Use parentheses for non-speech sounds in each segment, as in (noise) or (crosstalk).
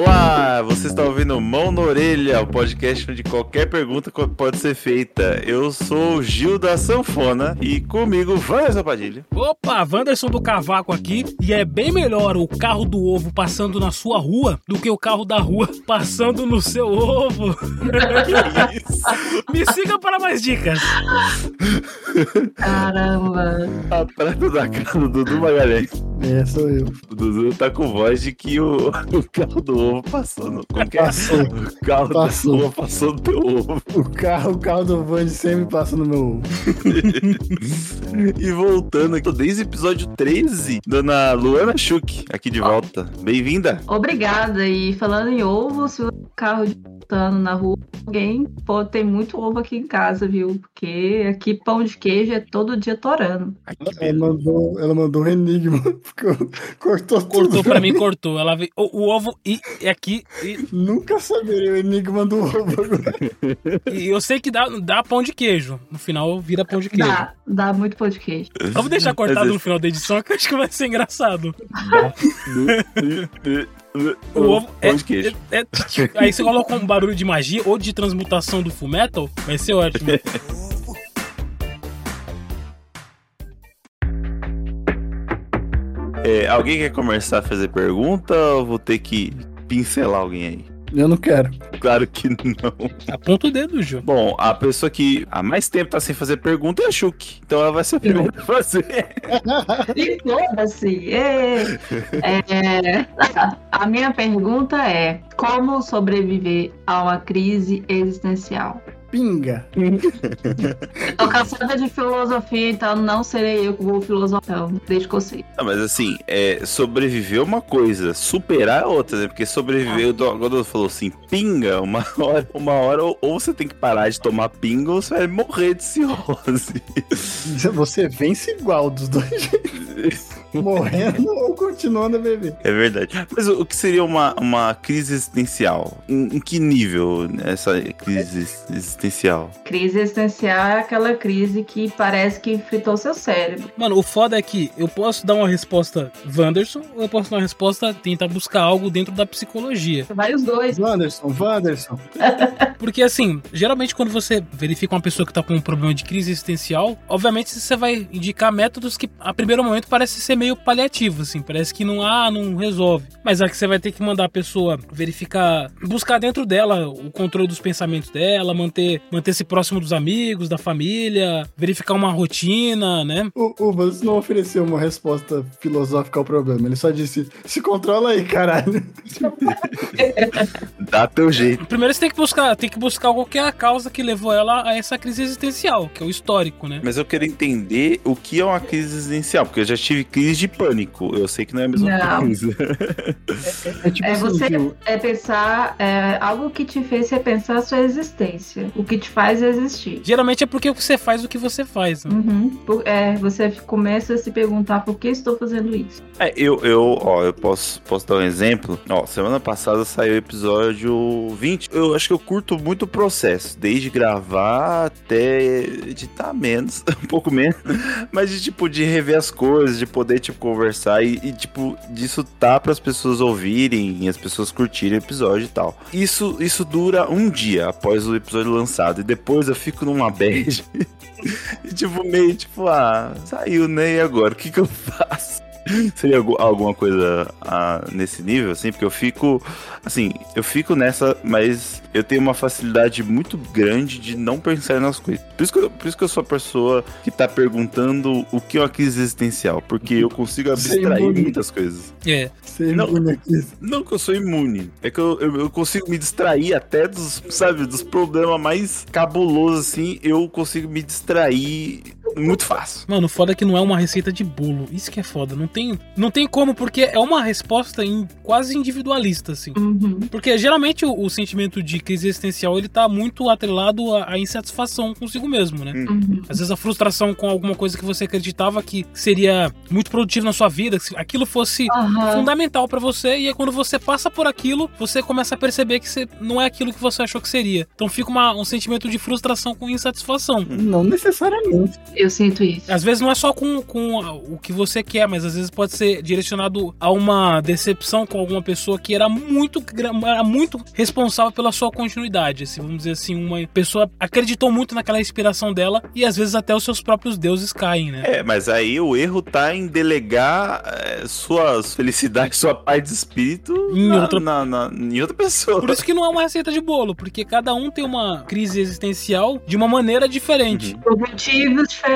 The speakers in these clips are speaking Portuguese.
Olá, você está ouvindo Mão na Orelha, o podcast onde qualquer pergunta pode ser feita. Eu sou o Gil da Sanfona e comigo Vanessa Padilha. Opa, Wanderson do Cavaco aqui e é bem melhor o carro do ovo passando na sua rua do que o carro da rua (laughs) passando no seu ovo. (laughs) que isso? (laughs) Me siga para mais dicas. Caramba. A prata da casa do Dudu Magalhães. É, sou eu. O Dudu tá com voz de que o, o carro do ovo passou no. Qualquer... Passou. O carro Passou. do ovo passou no teu ovo. O carro, o carro do Van sempre passa no meu ovo. (laughs) e voltando aqui, desde o episódio 13, dona Luana Schuch, aqui de volta. Bem-vinda. Obrigada. E falando em ovo, se o carro de na rua, alguém pode ter muito ovo aqui em casa, viu? Porque aqui pão de queijo é todo dia torando. Ela mandou, ela mandou um enigma. (laughs) Cortou Cortou tudo. pra mim, (laughs) cortou. Ela veio. O, o ovo e, e aqui. E, Nunca saberia o enigma do ovo agora. e eu sei que dá, dá pão de queijo. No final vira pão de queijo. Dá, dá muito pão de queijo. Vou deixar cortado no final da edição que eu acho que vai ser engraçado. (laughs) O ovo é, queijo. é- é- Aí você coloca um barulho de magia ou de transmutação do Fullmetal, vai ser ótimo. (laughs) É, alguém quer começar a fazer pergunta ou vou ter que pincelar alguém aí? Eu não quero. Claro que não. Aponta o dedo, Ju. Bom, a pessoa que há mais tempo tá sem fazer pergunta é a Shuki. Então ela vai ser a primeira a fazer. E foda-se! ê! É, a minha pergunta é: como sobreviver a uma crise existencial? Pinga. Tô cansada de filosofia, então não serei eu que vou filosofar. Deixa que eu sei. Não, mas assim, é, sobreviver é uma coisa, superar é outra, né? Porque sobreviver, Ah. quando eu falou assim, pinga, uma (laughs) hora, uma hora, ou, ou você tem que parar de tomar pinga, ou você vai morrer de cirrose. Você vence igual dos dois jeitos. (laughs) Morrendo ou continuando a beber. É verdade. Mas o, o que seria uma, uma crise existencial? Em, em que nível essa crise existencial? Crise existencial é aquela crise que parece que fritou seu cérebro. Mano, o foda é que eu posso dar uma resposta Wanderson ou eu posso dar uma resposta tentar buscar algo dentro da psicologia. Vai os dois. Wanderson, Wanderson. (laughs) Porque assim, geralmente quando você verifica uma pessoa que tá com um problema de crise existencial, obviamente você vai indicar métodos que a primeiro momento parece ser meio paliativo, assim, parece que não ah, não resolve. Mas é que você vai ter que mandar a pessoa verificar, buscar dentro dela o controle dos pensamentos dela, manter manter-se próximo dos amigos, da família, verificar uma rotina, né? O, o Wanderson não ofereceu uma resposta filosófica ao problema. Ele só disse: se controla aí, caralho. (laughs) Dá teu jeito. Primeiro você tem que buscar, tem que buscar qual que é a causa que levou ela a essa crise existencial, que é o histórico, né? Mas eu quero entender o que é uma crise existencial, porque eu já tive crise de pânico. Eu sei que não é a mesma Não. coisa. (laughs) É tipo É assim, você Gil, é pensar, é, algo que te fez repensar a sua existência. O que te faz existir. Geralmente é porque você faz o que você faz, né? Uhum. Por- É, você começa a se perguntar por que estou fazendo isso. É, eu, eu, ó, eu posso, posso dar um exemplo. Ó, semana passada saiu o episódio 20. Eu acho que eu curto muito o processo, desde gravar até editar menos, (laughs) um pouco menos, mas de tipo de rever as coisas, de poder tipo conversar e, e, tipo disso tá para as pessoas ouvirem e as pessoas curtirem o episódio e tal. Isso isso dura um dia após o episódio lançado e depois eu fico numa bad. (laughs) E tipo, meio tipo, ah, saiu, né? E agora? O que que eu faço? Seria algu- alguma coisa ah, nesse nível, assim? Porque eu fico, assim, eu fico nessa, mas eu tenho uma facilidade muito grande de não pensar nas coisas. Por isso que eu, por isso que eu sou a pessoa que tá perguntando o que é uma crise existencial, porque eu consigo Sem abstrair muitas coisas. É. Você Não. impune aqui. Não que eu sou imune, é que eu, eu, eu consigo me distrair até dos, sabe, dos problemas mais cabulosos, assim, eu consigo me distrair muito fácil. Mano, o foda é que não é uma receita de bolo. Isso que é foda. Não tem, não tem como, porque é uma resposta em- quase individualista, assim. Uhum. Porque geralmente o, o sentimento de crise existencial ele tá muito atrelado à, à insatisfação consigo mesmo, né? Uhum. Às vezes a frustração com alguma coisa que você acreditava que seria muito produtivo na sua vida, que se aquilo fosse Aham. fundamental pra você, e aí quando você passa por aquilo, você começa a perceber que você, não é aquilo que você achou que seria. Então fica uma- um sentimento de frustração com insatisfação. Não necessariamente. Eu sinto isso. Às vezes não é só com, com o que você quer, mas às vezes pode ser direcionado a uma decepção com alguma pessoa que era muito, era muito responsável pela sua continuidade. Assim, vamos dizer assim, uma pessoa acreditou muito naquela inspiração dela e às vezes até os seus próprios deuses caem, né? É, mas aí o erro tá em delegar é, suas felicidades, sua paz de espírito Em na, outra- na- na- em outra pessoa. Por isso que não é uma receita de bolo, porque cada um tem uma crise existencial de uma maneira diferente. Uhum. Por motivos diferentes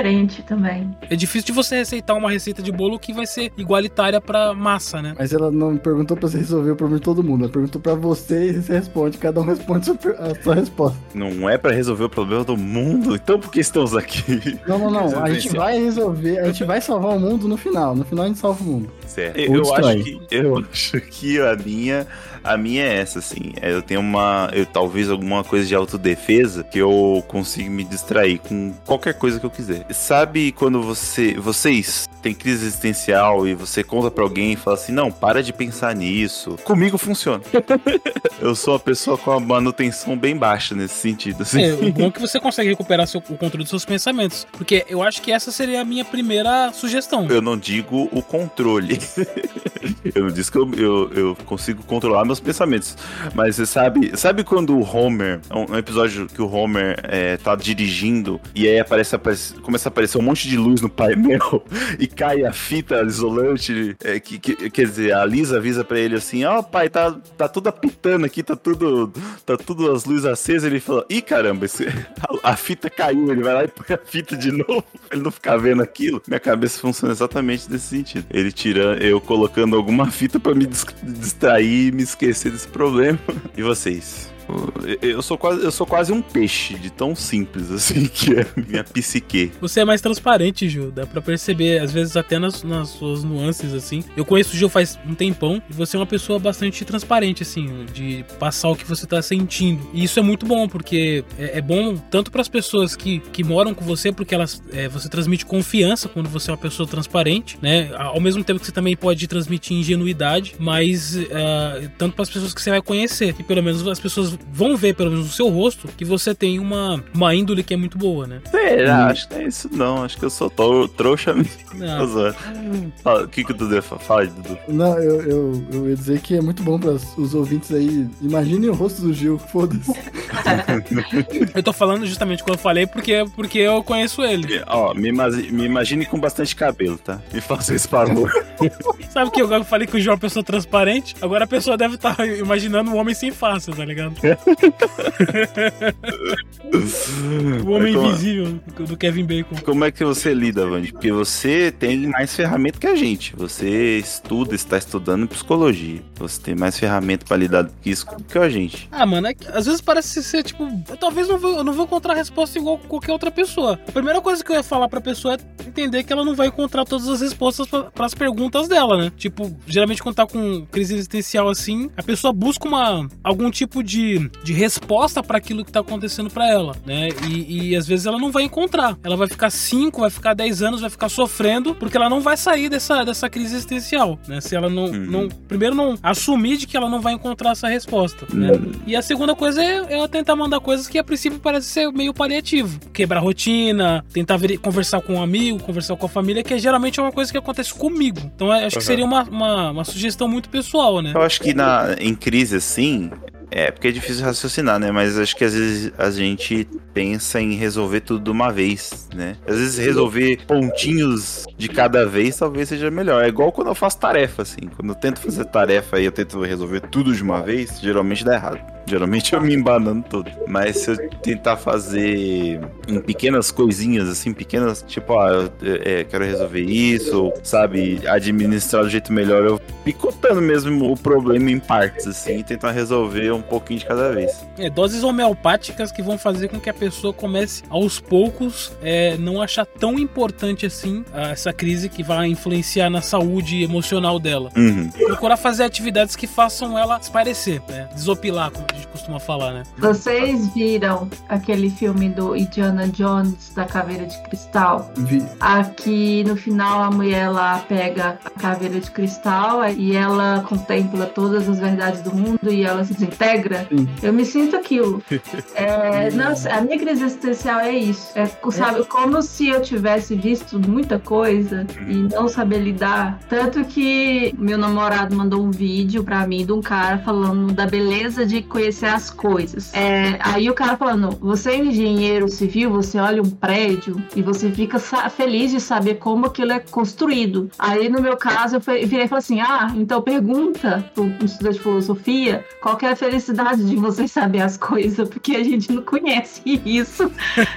também. É difícil de você receitar uma receita de bolo que vai ser igualitária pra massa, né? Mas ela não perguntou pra você resolver o problema de todo mundo. Ela perguntou pra você e você responde. Cada um responde a sua resposta. Não é pra resolver o problema do mundo, então por que estamos aqui? Não, não, não. A gente vai resolver. A gente vai salvar o mundo no final. No final a gente salva o mundo. Certo. Eu destrói. acho, que, eu (laughs) acho que a minha, a minha é essa, assim. É, Eu tenho uma. Eu, talvez alguma coisa de autodefesa que eu consigo me distrair com qualquer coisa que eu quiser. Sabe quando você. Vocês têm crise existencial e você conta pra alguém e fala assim: não, para de pensar nisso. Comigo funciona. (laughs) eu sou uma pessoa com a manutenção bem baixa nesse sentido, assim. É, o bom é que você consegue recuperar seu- o controle dos seus pensamentos. Porque eu acho que essa seria a minha primeira sugestão. Eu não digo o controle. (laughs) eu não disse que eu, eu, eu consigo controlar meus pensamentos. Mas você sabe, sabe quando o Homer, um, um episódio que o Homer é, tá dirigindo e aí aparece, aparece- começa a aparecer um monte de luz no painel (laughs) e cai a fita isolante, é, que, que- quer dizer, a Lisa avisa pra ele assim, ó pai, tá, tá tudo apitando aqui, tá tudo, tá tudo as luzes acesas, ele fala, ih caramba, esse- a, (laughs) a fita caiu, ele vai lá e põe a fita de novo, (laughs) pra ele não ficar vendo aquilo. Minha cabeça funciona exatamente desse sentido. Ele tirando, eu colocando alguma fita pra me dis- distrair me esquecer desse problema. E vocês? Eu- Eu sou, quase, eu sou quase um peixe, de tão simples assim (laughs) que é minha psique. Você é mais transparente, Gil. Dá pra perceber, às vezes até nas, nas suas nuances, assim. Eu conheço o Gil faz um tempão e você é uma pessoa bastante transparente, assim, de passar o que você tá sentindo. E isso é muito bom, porque é, é bom tanto pras pessoas que, que moram com você, porque elas é, você transmite confiança quando você é uma pessoa transparente, né? Ao mesmo tempo que você também pode transmitir ingenuidade, mas ah, tanto pras pessoas que você vai conhecer, que pelo menos as pessoas vão ver, pelo menos no seu rosto, que você tem uma, uma índole que é muito boa, né? Será? Acho que não é isso não. Acho que eu sou tro- trouxa mesmo. O que que o Dudu fala, Dudu? Não, eu, eu, eu ia dizer que é muito bom para os ouvintes aí. Imaginem o rosto do Gil, foda-se. (laughs) Eu tô falando justamente quando eu falei porque, porque eu conheço ele. Ó, me, me imagine com bastante cabelo, tá? Me faça esse favor. (laughs) Sabe que eu falei que o João é uma pessoa transparente? Agora a pessoa deve estar imaginando um homem sem face, tá ligado? (laughs) O homem Como- invisível do Kevin Bacon. Como é que você lida, Vandy? Porque você tem mais ferramenta que a gente. Você estuda, está estudando psicologia. Você tem mais ferramenta pra lidar com isso que a gente. Ah, mano, é que às vezes parece ser tipo. Eu talvez não vou, eu não vou encontrar resposta igual qualquer outra pessoa. A primeira coisa que eu ia falar pra pessoa é entender que ela não vai encontrar todas as respostas para as perguntas dela, né? Tipo, geralmente quando tá com crise existencial assim, a pessoa busca uma, algum tipo de, de resposta pra aquilo que tá acontecendo pra ela, né? E, e às vezes ela não vai encontrar. Ela vai ficar 5, vai ficar 10 anos, vai ficar sofrendo, porque ela não vai sair dessa, dessa crise existencial, né? Se ela não, Uhum. não. Primeiro, não assumir de que ela não vai encontrar essa resposta, né? E a segunda coisa é é tentar mandar coisas que a princípio parece ser meio paliativo. Quebrar rotina, tentar ver- conversar com um amigo, conversar com a família, que é, geralmente é uma coisa que acontece comigo. Então eu acho que Uhum. seria uma, uma, uma sugestão muito pessoal, né? Eu acho que na, em crise assim, é porque é difícil raciocinar, né? Mas acho que às vezes a gente pensa em resolver tudo de uma vez, né? Às vezes resolver pontinhos de cada vez talvez seja melhor. É igual quando eu faço tarefa, assim. Quando eu tento fazer tarefa e eu tento resolver tudo de uma vez, geralmente dá errado. Geralmente eu me embanando todo. Mas se eu tentar fazer em pequenas coisinhas, assim, pequenas, tipo, ah, eu é, quero resolver isso, sabe, administrar do jeito melhor, eu picotando mesmo o problema em partes, assim, e tentar resolver um pouquinho de cada vez. É, doses homeopáticas que vão fazer com que a pessoa comece aos poucos é, não achar tão importante assim ah, essa crise que vai influenciar na saúde emocional dela. Uhum. Procurar fazer atividades que façam ela esparecer, né? Desopilar, como a gente costuma falar, né? Vocês viram aquele filme do Indiana Jones da Caveira de Cristal? Vi. Aqui no final a mulher lá pega a caveira de cristal e ela contempla todas as verdades do mundo e ela se desintegra. Sim. Eu me sinto aquilo. (laughs) É, nossa, a minha minha crise existencial é isso. É, sabe, como se eu tivesse visto muita coisa e não saber lidar. Tanto que meu namorado mandou um vídeo pra mim de um cara falando da beleza de conhecer as coisas. É, aí o cara falando, você é engenheiro civil, você olha um prédio e você fica feliz de saber como aquilo é construído. Aí no meu caso eu virei e falei assim, ah, então pergunta pro estudante de filosofia qual é a felicidade de você saber as coisas, porque a gente não conhece isso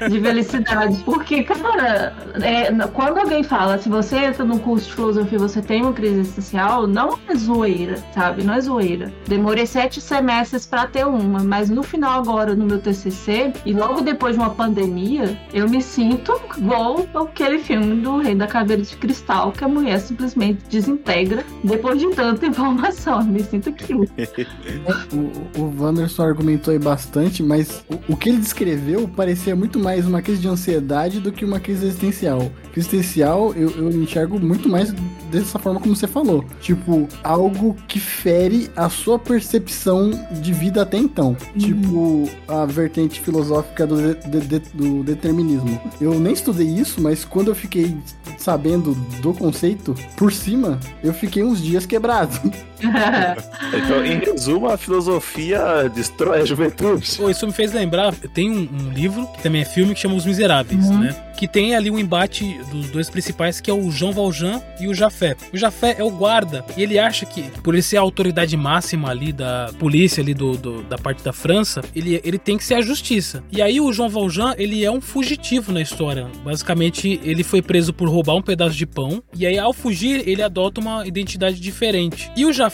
de felicidade. Porque, cara, é, quando alguém fala, se você entra num curso de filosofia você tem uma crise existencial, não é zoeira, sabe? Não é zoeira. Demorei sete semestres para ter uma, mas no final agora, no meu TCC, e logo depois de uma pandemia, eu me sinto igual aquele filme do Rei da Caveira de Cristal, que a mulher simplesmente desintegra depois de tanta (laughs) informação. Eu me sinto aquilo. (laughs) o, o Wanderson argumentou aí bastante, mas o, o que ele descreveu parecia muito mais uma crise de ansiedade do que uma crise existencial. Crise existencial eu, eu enxergo muito mais dessa forma como você falou. Tipo, algo que fere a sua percepção de vida até então. Uhum. Tipo, a vertente filosófica do, de, de, do determinismo. Eu nem estudei isso, mas quando eu fiquei sabendo do conceito por cima, eu fiquei uns dias quebrado. (laughs) (laughs) então, em resumo, a filosofia destrói a juventude. Pô, isso me fez lembrar, tem um, um, livro, que também é filme, que chama Os Miseráveis, uhum. né? Que tem ali um embate dos dois principais, que é o Jean Valjean e o Jafé. O Jafé é o guarda, e ele acha que, por ele ser a autoridade máxima ali da polícia, ali do, do, da parte da França, ele, ele tem que ser a justiça. E aí o Jean Valjean, ele é um fugitivo na história. Basicamente, ele foi preso por roubar um pedaço de pão, e aí ao fugir, ele adota uma identidade diferente. E o Jafé,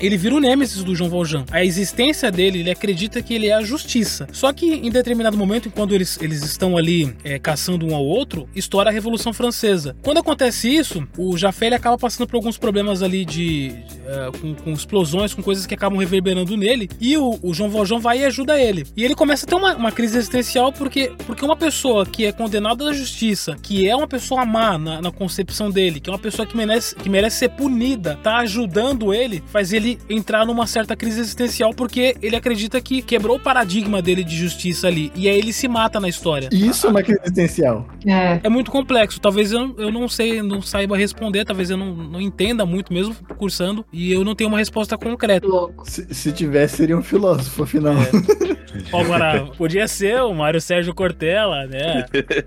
ele vira o nêmesis do Jean Valjean. A existência dele, ele acredita que ele é a justiça. Só que em determinado momento, quando eles, eles estão ali é, caçando um ao outro, estoura a Revolução Francesa. Quando acontece isso, o Jafé ele acaba passando por alguns problemas ali de. Uh, com, com, explosões, com coisas que acabam reverberando nele. E o, o João Valjean vai e ajuda ele. E ele começa a ter uma, uma crise existencial porque, porque uma pessoa que é condenada da justiça, que é uma pessoa má na, na concepção dele, que é uma pessoa que merece, que merece ser punida, tá ajudando ele, faz ele entrar numa certa crise existencial porque ele acredita que quebrou o paradigma dele de justiça ali. E aí ele se mata na história. Isso é uma crise existencial. É. É muito complexo. Talvez eu, eu não sei, não saiba responder, talvez eu não, não entenda muito mesmo cursando e eu não tenho uma resposta concreta. Se, se tivesse, seria um filósofo, afinal. É. Agora, podia ser o Mário Sérgio Cortella, né?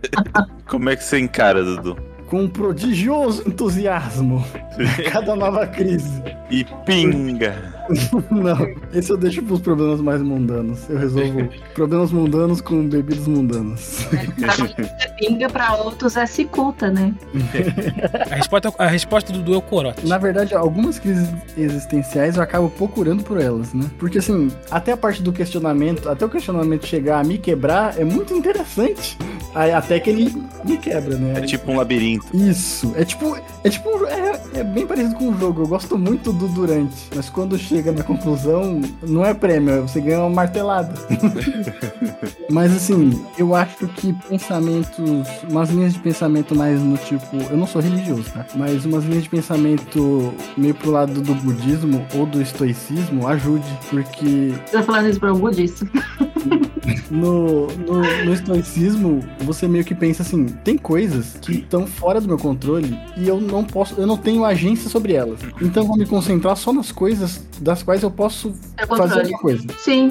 (laughs) Como é que você encara, Dudu? Com um prodigioso entusiasmo cada nova crise. E pinga! (laughs) Não, esse eu deixo pros problemas mais mundanos. Eu resolvo (laughs) problemas mundanos com bebidas mundanas. (laughs) É, pinga pra outros é cicuta, né? a, resposta, a resposta do Du é o corote. Na verdade, algumas crises existenciais eu acabo procurando por elas, né? Porque assim, até a parte do questionamento, até o questionamento chegar a me quebrar, é muito interessante. Até que ele me quebra, né? É tipo um labirinto. Isso. É tipo. É tipo. É, é bem parecido com o jogo. Eu gosto muito do durante. Mas quando chega na conclusão, não é prêmio, você ganha uma martelada. (laughs) mas assim, eu acho que pensamentos. Umas linhas de pensamento mais no tipo. Eu não sou religioso, tá? Mas umas linhas de pensamento meio pro lado do budismo ou do estoicismo ajude. Porque. Você tá falando isso pra um budista. (laughs) no, no, no estoicismo, você meio que pensa assim: tem coisas que estão fora do meu controle e eu não posso, eu não tenho agência sobre elas. Então eu vou me concentrar só nas coisas das quais eu posso é fazer alguma coisa. Sim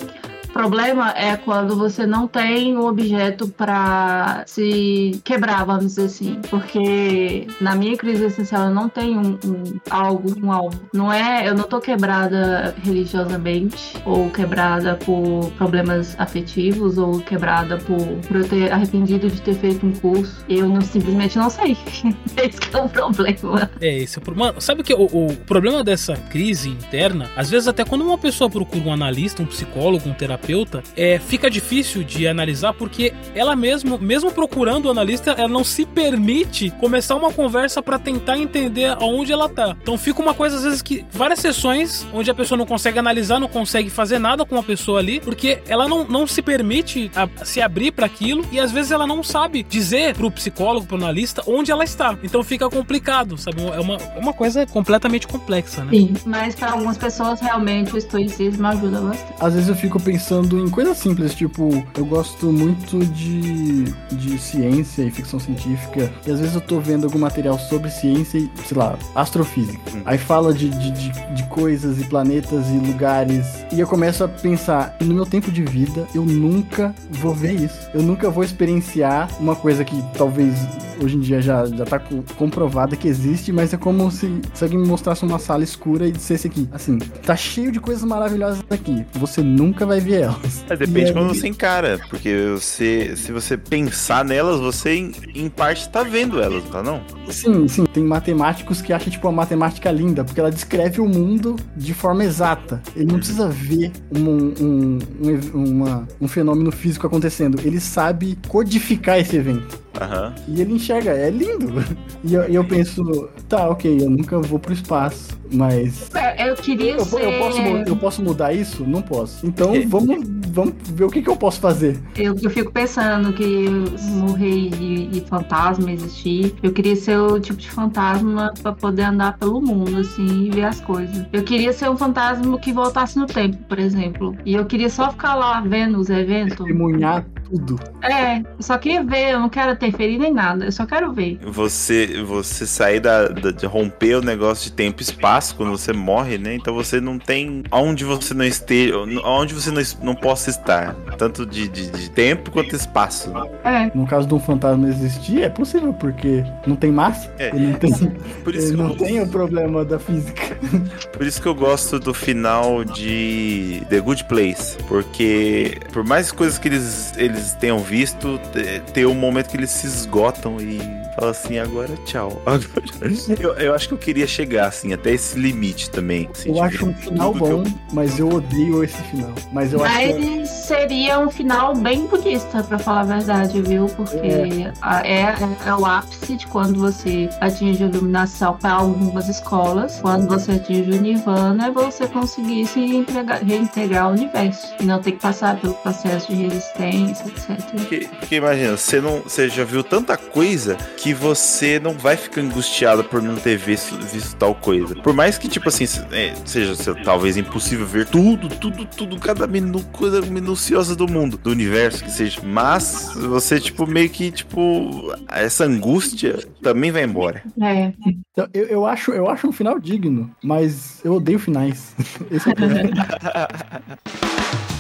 problema é quando você não tem um objeto para se quebrar, vamos dizer assim. Porque na minha crise existencial eu não tenho um, um, algo, um alvo. Não é, eu não tô quebrada religiosamente, ou quebrada por problemas afetivos, ou quebrada por, por eu ter arrependido de ter feito um curso. Eu não, simplesmente não sei. (laughs) Esse é o problema. É, esse é o problema. Sabe que o, o problema dessa crise interna, às vezes até quando uma pessoa procura um analista, um psicólogo, um terapeuta, terapeuta, é, fica difícil de analisar porque ela mesmo, mesmo procurando o analista, ela não se permite começar uma conversa para tentar entender aonde ela tá. Então fica uma coisa às vezes que várias sessões onde a pessoa não consegue analisar, não consegue fazer nada com a pessoa ali, porque ela não, não se permite a, se abrir para aquilo e às vezes ela não sabe dizer pro psicólogo, pro analista onde ela está. Então fica complicado, sabe? É uma, é uma coisa completamente complexa, né? Sim, mas para algumas pessoas realmente o estoicismo ajuda bastante. Às vezes eu fico pensando pensando em coisas simples, tipo, eu gosto muito de, de ciência e ficção científica, e às vezes eu tô vendo algum material sobre ciência e, sei lá, astrofísica. Hum. Aí fala de, de, de, de coisas e planetas e lugares, e eu começo a pensar, no meu tempo de vida, eu nunca vou ver isso. Eu nunca vou experienciar uma coisa que talvez hoje em dia já, já tá co- comprovada que existe, mas é como se, se alguém me mostrasse uma sala escura e dissesse aqui, assim, tá cheio de coisas maravilhosas aqui, você nunca vai ver elas. Mas depende de quando aí- você encara, porque você, se você pensar nelas, você em, em parte tá vendo elas, tá não? Sim, sim, tem matemáticos que acham, tipo, a matemática linda, porque ela descreve o mundo de forma exata. Ele não precisa ver um, um, um, uma- um fenômeno físico acontecendo, ele sabe codificar esse evento. Aham. E ele enxerga, é lindo. (laughs) E eu, eu penso, tá, ok, eu nunca vou pro espaço, mas. É, Eu queria Eu, ser. eu posso, eu posso mudar isso? Não posso. Então vamos, vamos ver o que, que eu posso fazer. Eu, eu fico pensando que morrer e, e fantasma existir. Eu queria ser o tipo de fantasma pra poder andar pelo mundo, assim, e ver as coisas. Eu queria ser um fantasma que voltasse no tempo, por exemplo. E eu queria só ficar lá vendo os eventos. Testemunhar tudo. É, eu só queria ver, eu não quero interferir nem nada, eu só quero ver. Você, você sair da, da- de romper o negócio de tempo e espaço quando você morre, né? Então você não tem aonde você não esteja, aonde você não, não possa estar, tanto de, de, de tempo quanto espaço. É, No caso de um fantasma existir, é possível, porque não tem massa. É. Ele não tem, (laughs) Por isso, não eu, tem o problema da física. (laughs) por isso que eu gosto do final de The Good Place, porque por mais coisas que eles, eles tenham visto, te- tem um momento que eles se esgotam e falam assim, agora tchau. (laughs) Eu, eu acho que eu queria chegar assim até esse limite também. assim, Eu acho um final que eu- bom, mas eu odeio esse final. Mas eu acho que. é mas seria um final bem budista, pra falar a verdade, viu? Porque a- é, é o ápice de quando você atinge a iluminação para algumas escolas. Quando você atinge o Nirvana, é você conseguir se reintegrar, reintegrar ao universo. E não ter que passar pelo processo de resistência, etc. Porque, porque imagina, você, não, você já viu tanta coisa que você não vai ficar angustiado por não ter visto, visto tal coisa. Por mais que, tipo assim, é, seja se- talvez impossível ver tudo, tudo, tudo, cada minu, coisa minuciosa do mundo, do universo que seja. Mas você, tipo, meio que, tipo, essa angústia também vai embora. É. Então, Eu, eu, acho, eu acho um final digno, mas eu odeio finais. (laughs) Esse é o problema. (laughs)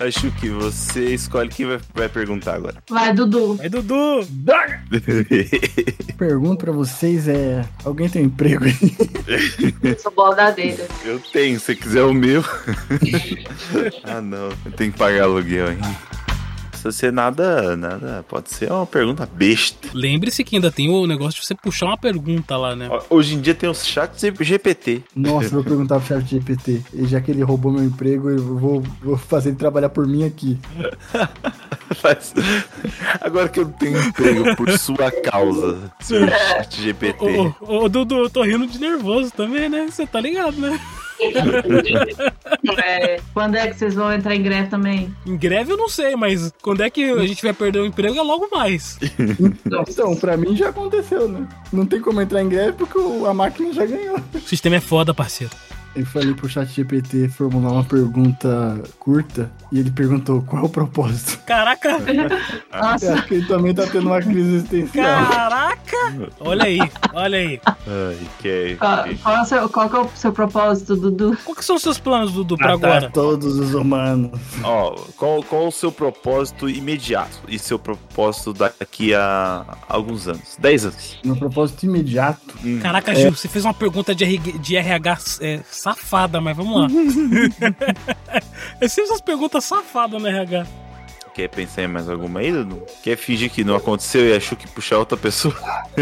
Acho que você escolhe quem vai, vai perguntar agora. Vai, Dudu. Aí, Dudu! (laughs) Pergunta pra vocês é: alguém tem um emprego (laughs) aí? Sou bordadeira. Eu tenho, se quiser o meu. (laughs) ah, não. Eu tenho que pagar aluguel ainda. Precisa ser nada, nada. Pode ser uma pergunta besta. Lembre-se que ainda tem o negócio de você puxar uma pergunta lá, né? Hoje em dia tem os chats GPT. Nossa, eu vou perguntar pro chat GPT. E já que ele roubou meu emprego, eu vou, vou fazer ele trabalhar por mim aqui. (laughs) Faz- Agora que eu tenho emprego por sua causa, seu (laughs) chat GPT. Ô, ô, ô, Dudu, eu tô rindo de nervoso também, né? Você tá ligado, né? (laughs) É, quando é que vocês vão entrar em greve também? Em greve eu não sei, mas quando é que a gente vai perder o emprego é logo mais. (laughs) Então, pra mim já aconteceu, né? Não tem como entrar em greve porque a máquina já ganhou. O sistema é foda, parceiro. Eu falei pro chat GPT formular uma pergunta curta e ele perguntou qual é o propósito. Caraca! Eu (laughs) Nossa, acho que ele também tá tendo uma crise existencial. Caraca! Olha aí, olha aí. Ai, que qual, qual, é o seu, qual que é o seu propósito, Dudu? Qual que são os seus planos, Dudu, pra Matar agora? todos os humanos. Ó, qual, qual o seu propósito imediato e seu propósito daqui a alguns anos? 10 anos. Meu propósito imediato. Hum. Caraca, Gil, você fez uma pergunta de, RG de RH é, safada, mas vamos lá. (laughs) Eu sempre essas perguntas safadas no RH. Quer pensar em mais alguma aí, Dudu? Quer fingir que não aconteceu e achou que puxar outra pessoa? (laughs)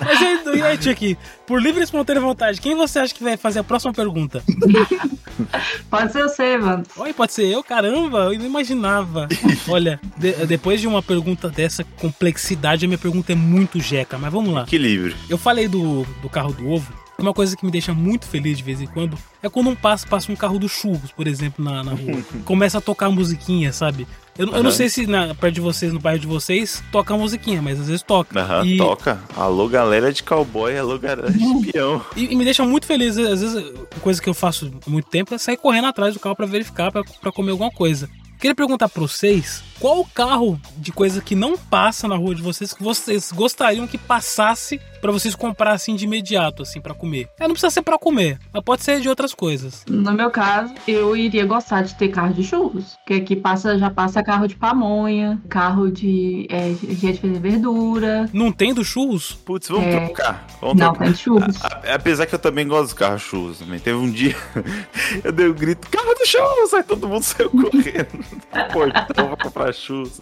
Mas e aí, e aí Tchaki, por livre e espontânea vontade, quem você acha que vai fazer a próxima pergunta? (laughs) Pode ser você, mano. Oi, pode ser eu? Caramba, eu não imaginava. Olha, de- depois de uma pergunta dessa complexidade, a minha pergunta é muito jeca, mas vamos lá. Equilíbrio. Eu falei do, do carro do ovo, Uma coisa que me deixa muito feliz de vez em quando é quando um passa, passa um carro do churros, por exemplo, na, na rua. (laughs) Começa a tocar musiquinha, sabe? Eu, eu não sei se na, perto de vocês, no bairro de vocês, toca musiquinha, mas às vezes toca. Aham, E- toca. Alô, galera de cowboy, alô, galera de espião. E, e me deixa muito feliz. Às vezes, coisa que eu faço há muito tempo é sair correndo atrás do carro pra verificar, pra comer alguma coisa. Queria perguntar pra vocês qual o carro de coisa que não passa na rua de vocês que vocês gostariam que passasse pra vocês comprar assim de imediato, assim, pra comer. É, não precisa ser pra comer, mas pode ser de outras coisas. No meu caso, eu iria gostar de ter carro de churros. Porque aqui passa, já passa carro de pamonha, carro de é, dia de fazer verdura. Não tem do churros? Putz, vamos É. trocar. Vamos Não, trocar. tem churros. A- Apesar que eu também gosto dos carros churros também. Teve um dia, (laughs) eu dei um grito, carro do churros! Aí todo mundo saiu correndo no (laughs) portão pra comprar churros.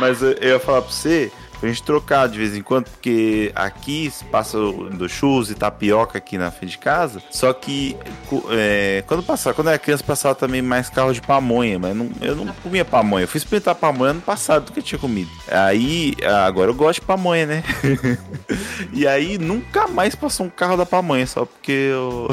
Mas eu, eu ia falar pra você, pra gente trocar de vez em quando, porque aqui passa do churros e tapioca aqui na frente de casa. Só que é, quando passava, quando eu era criança, passava também mais carro de pamonha, mas não- eu não comia pamonha. Eu fui experimentar pamonha ano passado, do que eu tinha comido. Aí, agora eu gosto de pamonha, né? (laughs) E aí nunca mais passou um carro da pamonha, só porque eu,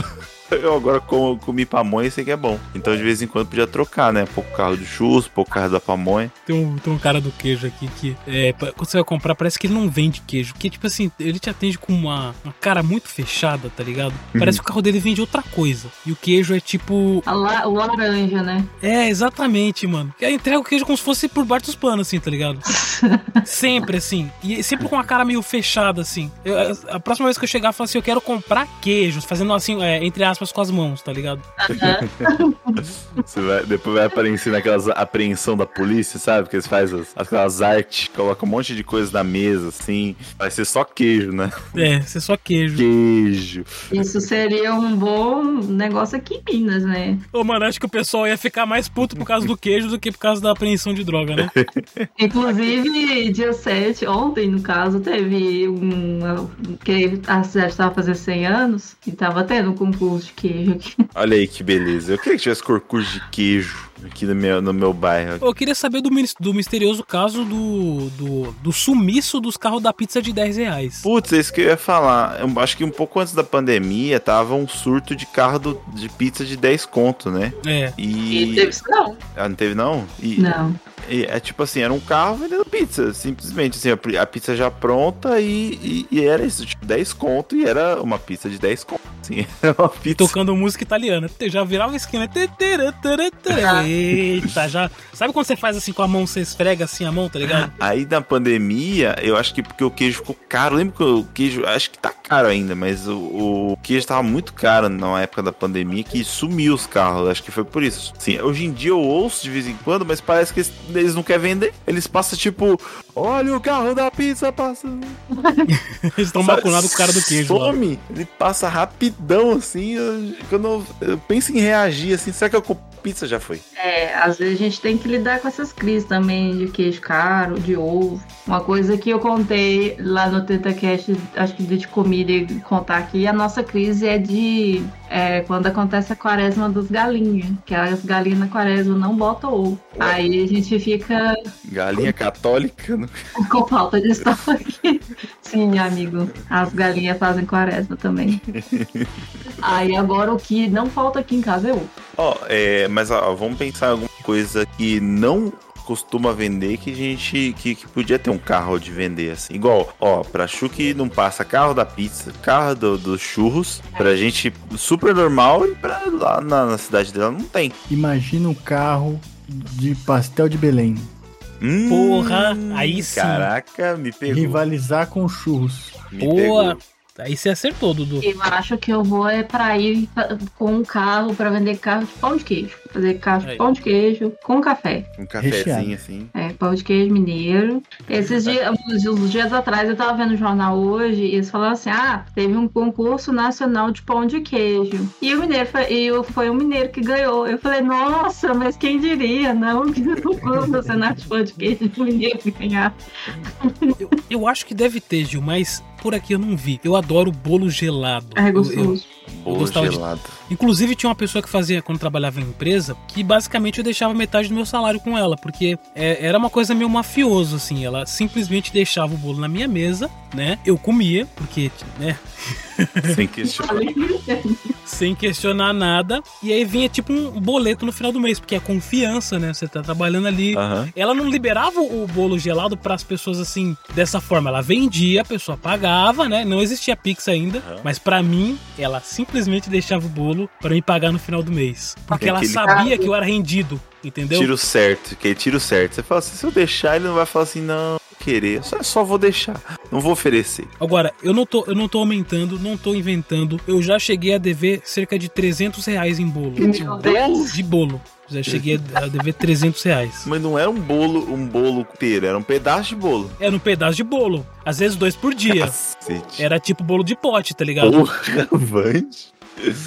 eu agora como, comi pamonha e sei que é bom. Então de vez em quando podia trocar, né? Pouco carro do churros, pouco carro da pamonha. Tem um, tem um cara do queijo aqui que, é, quando você vai comprar, parece que ele não vende queijo. Porque, tipo assim, ele te atende com uma, uma cara muito fechada, tá ligado? Parece que o carro dele vende outra coisa. E o queijo é tipo. A la- o laranja, né? É, exatamente, mano. E aí entrega o queijo como se fosse por baixo dos panos, assim, tá ligado? (laughs) sempre assim. E sempre com uma cara meio fechada, assim. Eu- a próxima vez que eu chegar, eu falo assim: eu quero comprar queijos, fazendo assim, é, entre aspas, com as mãos, tá ligado? Você vai, depois vai aparecer naquelas apreensão da polícia, sabe? Que eles fazem as- aquelas artes, colocam um monte de coisa na mesa, assim. Vai ser só queijo, né? É, ser só queijo. Queijo. Isso seria um bom negócio aqui em Minas, né? Ô, mano, acho que o pessoal ia ficar mais puto por causa do queijo do que por causa da apreensão de droga, né? (laughs) Inclusive, dia 7, ontem, no caso, teve um. que a cidade estava fazendo 100 anos e tava tendo um concurso de queijo aqui. (laughs) Olha aí que beleza. Eu queria que tivesse concurso de queijo aqui no meu, no meu bairro. Eu queria saber do, do misterioso caso do, do, do sumiço dos carros da pizza de 10 reais. Putz, é isso que eu ia falar. Eu acho que um pouco antes da pandemia tava um surto de carro do- de pizza de 10 conto, né? É. E. E teve isso não. Ah, não teve não? E, Não. E é tipo assim, era um carro vendendo pizza, simplesmente assim, a, pizza já pronta e, e, e era isso, tipo, 10 conto e era uma pizza de 10 conto, assim, (laughs) era uma pizza. Tocando música italiana. Já virava a esquina. (laughs) Eita, já. Sabe quando você faz assim com a mão, você esfrega assim a mão, tá ligado? (laughs) Aí na pandemia, eu acho que porque o queijo ficou caro, lembra que o queijo, acho que tá caro ainda, mas o, o queijo tava muito caro na época da pandemia que sumiu os carros, acho que foi por isso. Sim, hoje em dia eu ouço de vez em quando, mas parece que eles, não querem vender. Eles passam tipo, olha o carro da pizza passando. (laughs) Eles estão Sabe, macunados com o cara do queijo. Some, ele passa rapidão assim. eu- quando eu, eu penso em reagir assim, será que eu compro pizza? Já foi. É, às vezes a gente tem que lidar com essas crises também de queijo caro, de ovo. Uma coisa que eu contei lá no TentaCast, acho que de comida e contar aqui, a nossa crise é de é, quando acontece a quaresma dos galinhas, que as galinhas na quaresma não botam ovo. Aí a gente fica Galinha católica. né? Com falta de estoque. Sim, amigo, as galinhas fazem quaresma também. Aí agora o que não falta aqui em casa é ovo. Ó, é, mas ó, vamos pensar em alguma coisa que não costuma vender que a gente que, que podia ter um carro de vender assim. Igual, ó, pra Chu que não passa carro da pizza, carro do- dos churros, pra gente super normal e pra lá na, na cidade dela não tem. Imagina um carro de pastel de Belém. Hum, Porra, aí sim. Caraca, me pegou. Rivalizar com churros. Me Boa. pegou. Aí você acertou, Dudu. Eu acho que eu vou é pra ir com um carro pra vender carro de pão de queijo. Fazer Aí. pão de queijo com café. Um cafezinho assim. É, pão de queijo mineiro. Esses dias, uns, uns dias atrás, eu tava vendo o jornal hoje e eles falaram assim: ah, teve um concurso nacional de pão de queijo. E o mineiro foi, e foi o mineiro que ganhou. Eu falei, nossa, mas quem diria, não? (laughs) Que concurso nacional de pão de queijo o mineiro ganhar. Eu, eu acho que deve ter, Gil, mas por aqui eu não vi. Eu adoro bolo gelado. É Eu- eu- gostava de- gelado. Inclusive, tinha uma pessoa que fazia, quando trabalhava em empresa, que basicamente eu deixava metade do meu salário com ela, porque é, era uma coisa meio mafioso, assim. Ela simplesmente deixava o bolo na minha mesa, né? Eu comia, porque, né? Sem questionar. (laughs) Sem questionar nada. E aí vinha tipo um boleto no final do mês, porque é confiança, né? Você tá trabalhando ali. Aham. Ela não liberava o bolo gelado para as pessoas assim, dessa forma. Ela vendia, a pessoa pagava, né? Não existia Pix ainda. Aham. Mas pra mim, ela simplesmente deixava o bolo para me pagar no final do mês. Porque É ela sabia que eu era rendido, entendeu? Tiro certo, que é tiro certo. Você fala assim, se eu deixar, ele não vai falar assim, não querer. Só, só vou deixar. Não vou oferecer. Agora, eu não, tô, eu não tô aumentando, não tô inventando. Eu já cheguei a dever cerca de 300 reais em bolo. Meu Deus. De bolo. Já cheguei a dever 300 reais. Mas não era um bolo, um bolo inteiro, era um pedaço de bolo. Era um pedaço de bolo. Às vezes dois por dia. Cacete. Era tipo bolo de pote, tá ligado? Porra, (laughs) Vande.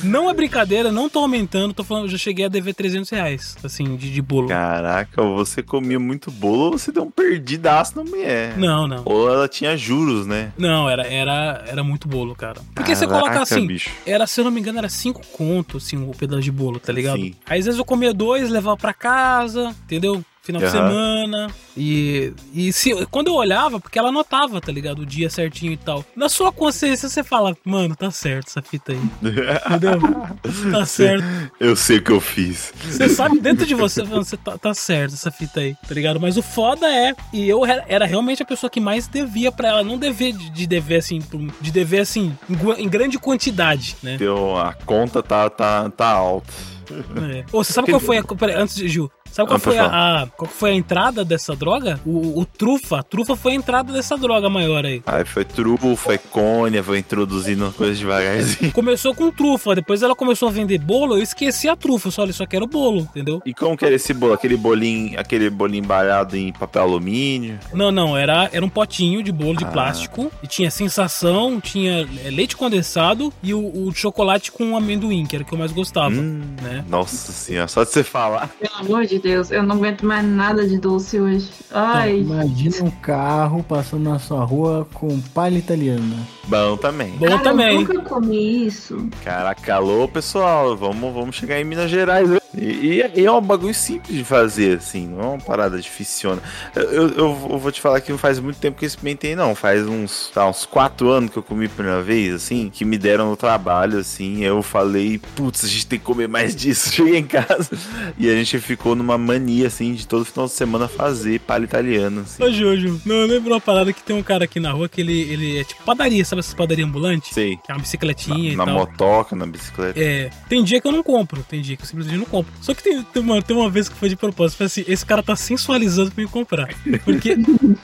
Não é brincadeira, não tô aumentando, tô falando, já cheguei a dever 300 reais, assim, de, de bolo. Caraca, você comia muito bolo ou você deu um perdidaço na mulher? Não, não. Ou ela tinha juros, né? Não, era, era, era muito bolo, cara. Porque você Caraca, coloca assim, bicho. era, se eu não me engano, era cinco contos, assim, o pedaço de bolo, tá ligado? Sim. Aí às vezes eu comia dois, levava pra casa, entendeu? Final de Aham. semana. E, e se, quando eu olhava, porque ela anotava, tá ligado? O dia certinho e tal. Na sua consciência você fala, mano, tá certo essa fita aí. Entendeu? (laughs) tá certo. Eu sei o que eu fiz. Você sabe dentro de você, você tá, tá certo essa fita aí, tá ligado? Mas o foda é, e eu era, realmente a pessoa que mais devia pra ela, não dever de, de dever assim, de dever assim, em, em grande quantidade, né? Então, a conta tá, tá, tá alta. É. Você sabe qual foi a. peraí, antes de Gil, sabe qual Ah, foi a, a- qual foi a entrada dessa droga? O, o trufa. A trufa foi a entrada dessa droga maior aí. Aí foi trufa, é cônia, vou introduzindo coisas devagarzinho. (laughs) Começou com trufa, depois ela começou a vender bolo, eu esqueci a trufa, só, só quero o bolo, entendeu? E como que era esse bolo? Aquele bolinho, aquele bolinho embalado em papel alumínio? Não, não, era, era um potinho de bolo de Ah. plástico e tinha sensação, tinha é, leite condensado e o, o chocolate com amendoim, que era o que eu mais gostava, Hum, né? nossa senhora, só de você falar. Pelo amor de Deus, eu não aguento mais nada de doce hoje. Ai. Imagina um carro passando na sua rua com palha italiana. Bom também. Bom Cara, também. Eu nunca comi isso. Caraca, alô pessoal, vamos, vamos chegar em Minas Gerais. E, e- e é um bagulho simples de fazer, assim, não é uma parada dificiona. Eu, eu, eu vou te falar que não faz muito tempo que eu experimentei, não. Faz uns, tá, uns quatro anos que eu comi a primeira vez, assim, que me deram no trabalho, assim. Eu falei, putz, a gente tem que comer mais disso. (laughs) Cheguei em casa e a gente ficou numa mania, assim, de todo final de semana fazer palha italiana, assim. Ô, Jojo, não, eu lembro uma parada que tem um cara aqui na rua que ele, ele é tipo padaria, sabe essas padarias ambulantes? Sei. Que é uma bicicletinha Na, e na tal. motoca, na bicicleta. É, tem dia que eu não compro, tem dia que eu simplesmente não compro. Só que tem, tem, mano, tem uma vez que foi de propósito, foi assim, esse cara tá sensualizando pra me comprar. Porque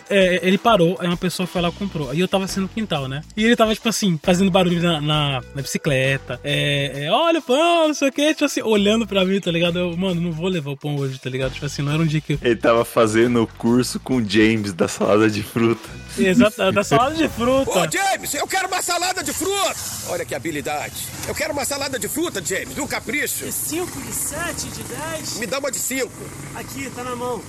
é, ele parou, aí uma pessoa foi lá e comprou. Aí eu tava assim no quintal, né? E ele tava, tipo assim, fazendo barulho na, na, na bicicleta. É, é, olha o pão, não sei o que, tipo assim, olhando pra mim, tá ligado? Eu, mano, não vou levar o pão hoje, tá ligado? Tipo assim, não era um dia que eu. Ele tava fazendo o curso com o James da salada de fruta. Exato, da salada de Ô, fruta. James, eu quero uma salada de fruta! Olha que habilidade. Eu quero uma salada de fruta, James, um capricho. De 5, de 7, de 10. Me dá uma de cinco. Aqui, tá na mão.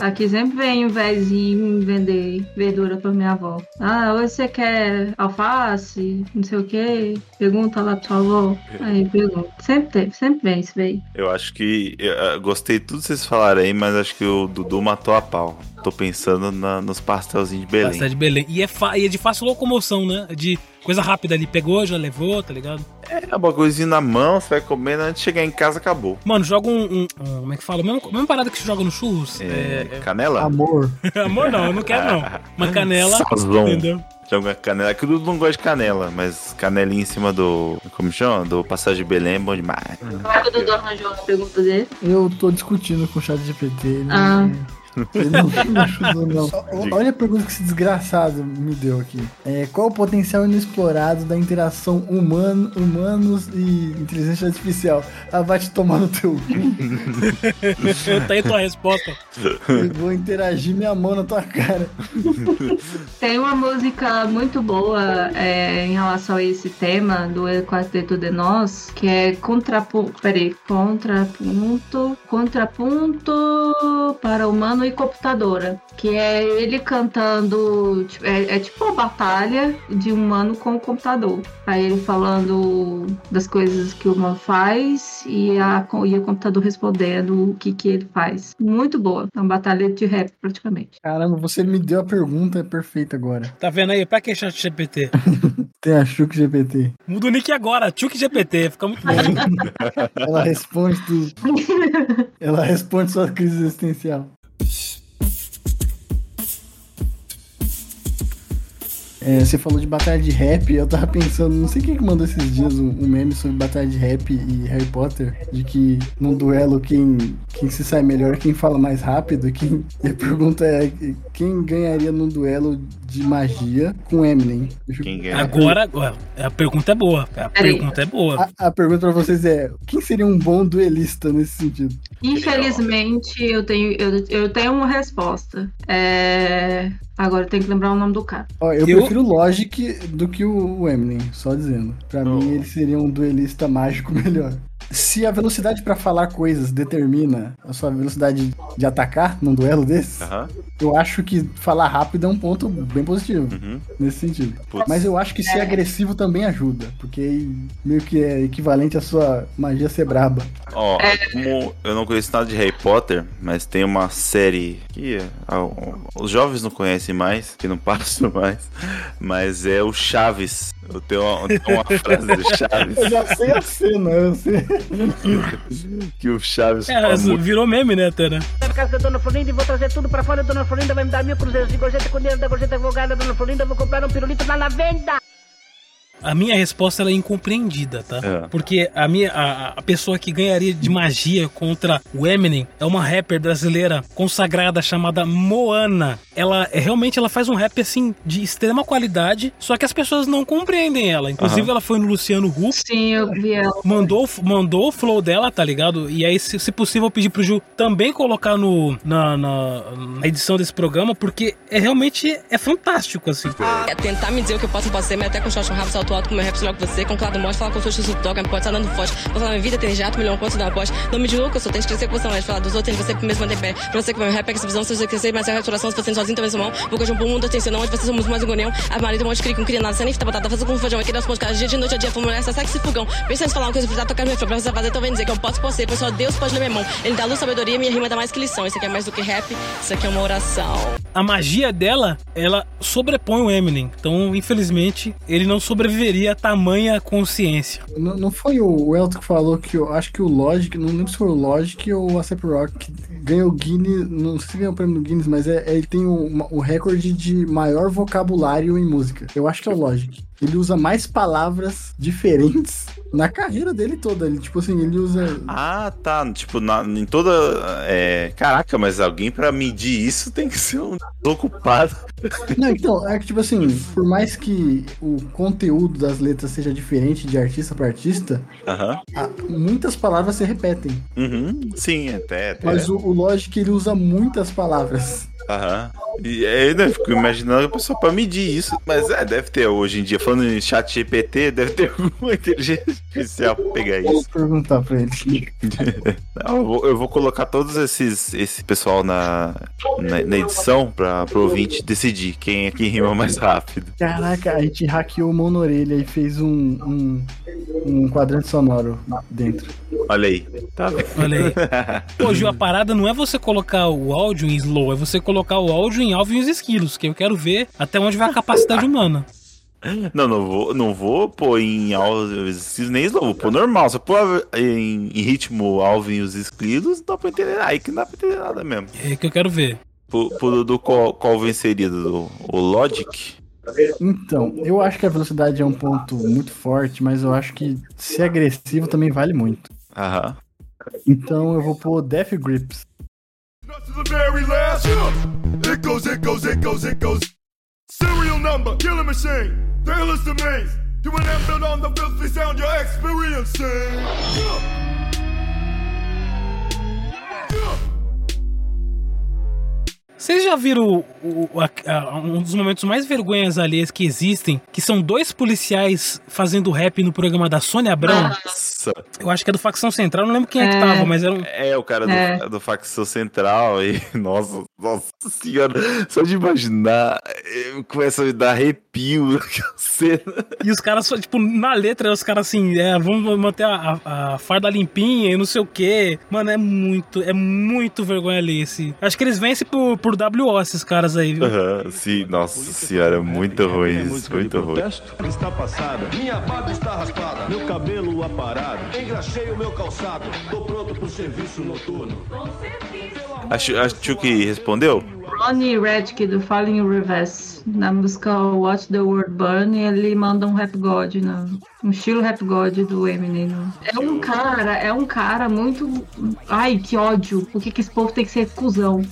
Aqui sempre vem um vezinho vender verdura pra minha avó. Ah, hoje você quer alface, não sei o quê. Pergunta lá pra sua avó. Aí pergunta. Sempre teve, sempre vem isso veio. Eu acho que. Eu, eu gostei de tudo que vocês falaram aí, mas acho que o Dudu matou a pau. Tô pensando na- nos pastelzinhos de Belém. Pastel de Belém. E é, e é de fácil locomoção, né? De coisa rápida ali. Pegou, já levou, tá ligado? É uma coisinha na mão, você vai comendo, antes de chegar em casa acabou. Mano, joga um. um- um- como é que fala? Mesma, mesma parada que se joga no churros. É, É, Canela? Amor. é- (laughs) Amor, não, eu não quero não. Uma canela. Sazon. Entendeu? Joga canela. Que o Dudu não gosta de canela, mas canelinha em cima do. Como chama? Do passagem de Belém é bom demais. Como é que o Dudu arranjou a pergunta dele? Eu tô discutindo com o chat GPT. Ele, Ah. Ele não, não. Olha a pergunta que esse desgraçado me deu aqui. É, qual o potencial inexplorado da interação humano, humanos e inteligência artificial? Ah, vai te tomar no teu cu. (laughs) tá aí tua resposta. Eu vou interagir minha mão na tua cara. Tem uma música muito boa é, em relação a esse tema do El Quarteto de Nós, que é contraponto. Peraí, contraponto. Contraponto para humano e computadora. Que é ele cantando. tipo, É, é tipo uma batalha de humano com o computador. Aí ele falando das coisas que o humano faz e, a, e o computador respondendo o que, que ele faz. Muito boa. É uma batalha de rap, praticamente. Caramba, você me deu a pergunta perfeita agora. Tá vendo aí? Pra que chat GPT? (laughs) Tem a Chuck GPT. Muda o nick agora, Tchuk GPT, fica muito bom. (laughs) Ela responde tudo. (laughs) Ela responde sua crise existencial. É, você falou de batalha de rap, eu tava pensando, não sei quem que mandou esses dias um, um meme sobre batalha de rap e Harry Potter, de que num duelo quem, quem se sai melhor é quem fala mais rápido. Quem, (laughs) e a pergunta é quem ganharia num duelo de magia com Eminem? Agora, agora, a pergunta é boa. A pergunta é boa. A, a pergunta pra vocês é: quem seria um bom duelista nesse sentido? Infelizmente, eu tenho, eu, eu tenho uma resposta. É... Agora eu tenho que lembrar o nome do cara. Ó, eu, Eu- prefiro o Logic do que o o Eminem, só dizendo. Pra mim, ele seria um duelista mágico (laughs) melhor. Se a velocidade pra falar coisas determina a sua velocidade de atacar num duelo desse, Aham. eu acho que falar rápido é um ponto bem positivo Uhum. nesse sentido. Putz. Mas eu acho que ser agressivo também ajuda, porque meio que é equivalente à sua magia ser braba. Ó, como eu não conheço nada de Harry Potter, mas tem uma série que ah, os jovens não conhecem mais, que não (laughs) passam mais, mas é o Chaves. Eu tenho uma, eu tenho uma frase do (laughs) Chaves Eu já sei a cena, eu sei. que o Chaves É, virou meme, né, até, né? na casa da Dona Florinda e vou trazer tudo pra fora. Dona Florinda vai me dar mil cruzeiros de gorjeta com dinheiro da gorjeta advogada. Dona Florinda, eu vou comprar um pirulito lá na venda. A minha resposta ela é incompreendida, tá? É. Porque a minha a, a pessoa que ganharia de magia contra o Eminem é uma rapper brasileira consagrada chamada Moana. Ela é, realmente ela faz um rap assim de extrema qualidade, só que as pessoas não compreendem ela. Inclusive ela foi no Luciano Huck Sim, eu vi ela. Mandou, mandou o flow dela, tá ligado? E aí, se, se possível, eu pedi pro Ju também colocar no, na, na, na edição desse programa, porque é realmente é fantástico, assim. É tentar me dizer o que eu posso fazer, mas até com short rabo, salto alto, com meu rap melhor que você, com claro morte, falar com o seu toca, me pode estar dando. Vou falar minha vida, tem jato, milhão, quanto da aposta. Não me julga que eu sou, tem que esquecer que você é de falar dos outros, tem que você mesmo manter pé. Pra você que meu rap é que essa visão, se você esquecer, mas é a restauração, se você sozinho também sou mão. Vou de um mundo, atenção, não, onde vocês somos mais um. A marido, um monte de com cria nada, sem nem fita batata, fazer com feijão, aqui das cada dia de noite a dia, fomos nessa, sai que se fogão. Pensando em falar uma coisa, precisar tocar minha flor, pra você fazer, então vem dizer que eu posso por ser, pois só Deus pode ler minha mão. Ele dá luz, sabedoria, minha rima dá mais que lição. Isso aqui é mais do que rap, isso aqui é uma oração. A magia dela, ela sobrepõe o Eminem. Então, infelizmente, ele não sobreviveria a tamanha consciência. Não, não foi o Elton que falou que eu acho que o Logic, não lembro se foi o Logic ou o ASAP Rock, que ganhou o Guinness, não sei se ganhou o prêmio do Guinness, mas é, é- ele tem o, o recorde de maior vocabulário em música. Eu acho que é o Logic. Ele usa mais palavras diferentes na carreira dele toda. Ele, tipo assim, ele usa. Ah, tá. Tipo, na- em toda. é, Caraca, mas alguém pra medir isso tem que ser um desocupado. Não, então, é que, tipo assim, por mais que o conteúdo das letras seja diferente de artista para artista, muitas palavras se repetem. Uhum. Sim, até. até. Mas o, o Logic, ele usa muitas palavras. Aham. E aí, né, fico imaginando a pessoa pra medir isso. Mas é, deve ter hoje em dia, falando em chat GPT, deve ter (laughs) alguma inteligência artificial pra pegar Vou isso. perguntar pra ele. (laughs) Não, eu, vou, eu vou colocar todos esses esse pessoal na, na, na edição pra pro ouvinte decidir quem é quem rima mais rápido. Caraca, a gente hackeou o mão na orelha e fez um, um, um quadrante sonoro dentro. Olha aí. Tá vendo? Olha aí. (laughs) Gil, a parada não é você colocar o áudio em slow, é você colocar o áudio em alvo e os esquilos, que eu quero ver até onde vai a capacidade humana. Não, não vou, não vou pôr em alvos nem slow, vou pôr normal. Se eu pôr em, em ritmo alvo e os esquilos, não dá pra entender. Aí que não dá pra entender nada mesmo. É que eu quero ver. Pro, pro do qual, qual venceria? Do, o Logic? Então, eu acho que a velocidade é um ponto muito forte, mas eu acho que ser agressivo também vale muito. Aham. Então eu vou pôr Death Grips. To the very last. It goes, it goes, it goes, it goes. Serial number, killing machine. The illest maze. You an built on the filthy sound you're experiencing. Vocês já viram o- o- a- a- um dos momentos mais vergonhas alheias que existem, que são dois policiais fazendo rap no programa da Sônia Abrão? Nossa. Eu acho que é do Facção Central, não lembro quem é, que É. tava, mas era um... É, o cara do, É. do facção central e. (laughs) Nossa, nossa senhora. Só de imaginar, começa a me dar arrepio (laughs) cena. E os caras, só, tipo, na letra, os caras assim, é, vamos manter a, a- a farda limpinha e não sei o quê. Mano, é muito, é muito vergonha ali esse. Acho que eles vencem por, por WO, esses caras aí, viu? Aham, sim, nossa senhora, muito ruim isso, muito ruim. Está passada, minha barba está raspada, meu cabelo aparado, engraxei o meu calçado, tô pronto pro serviço noturno. Acho, acho que respondeu? Ronnie Radke do Falling Reverse, na música Watch the World Burn, ele manda um rap god, no, um estilo rap god do Eminem. É um cara, é um cara muito. Ai, que ódio. Por que, que esse povo tem que ser cuzão?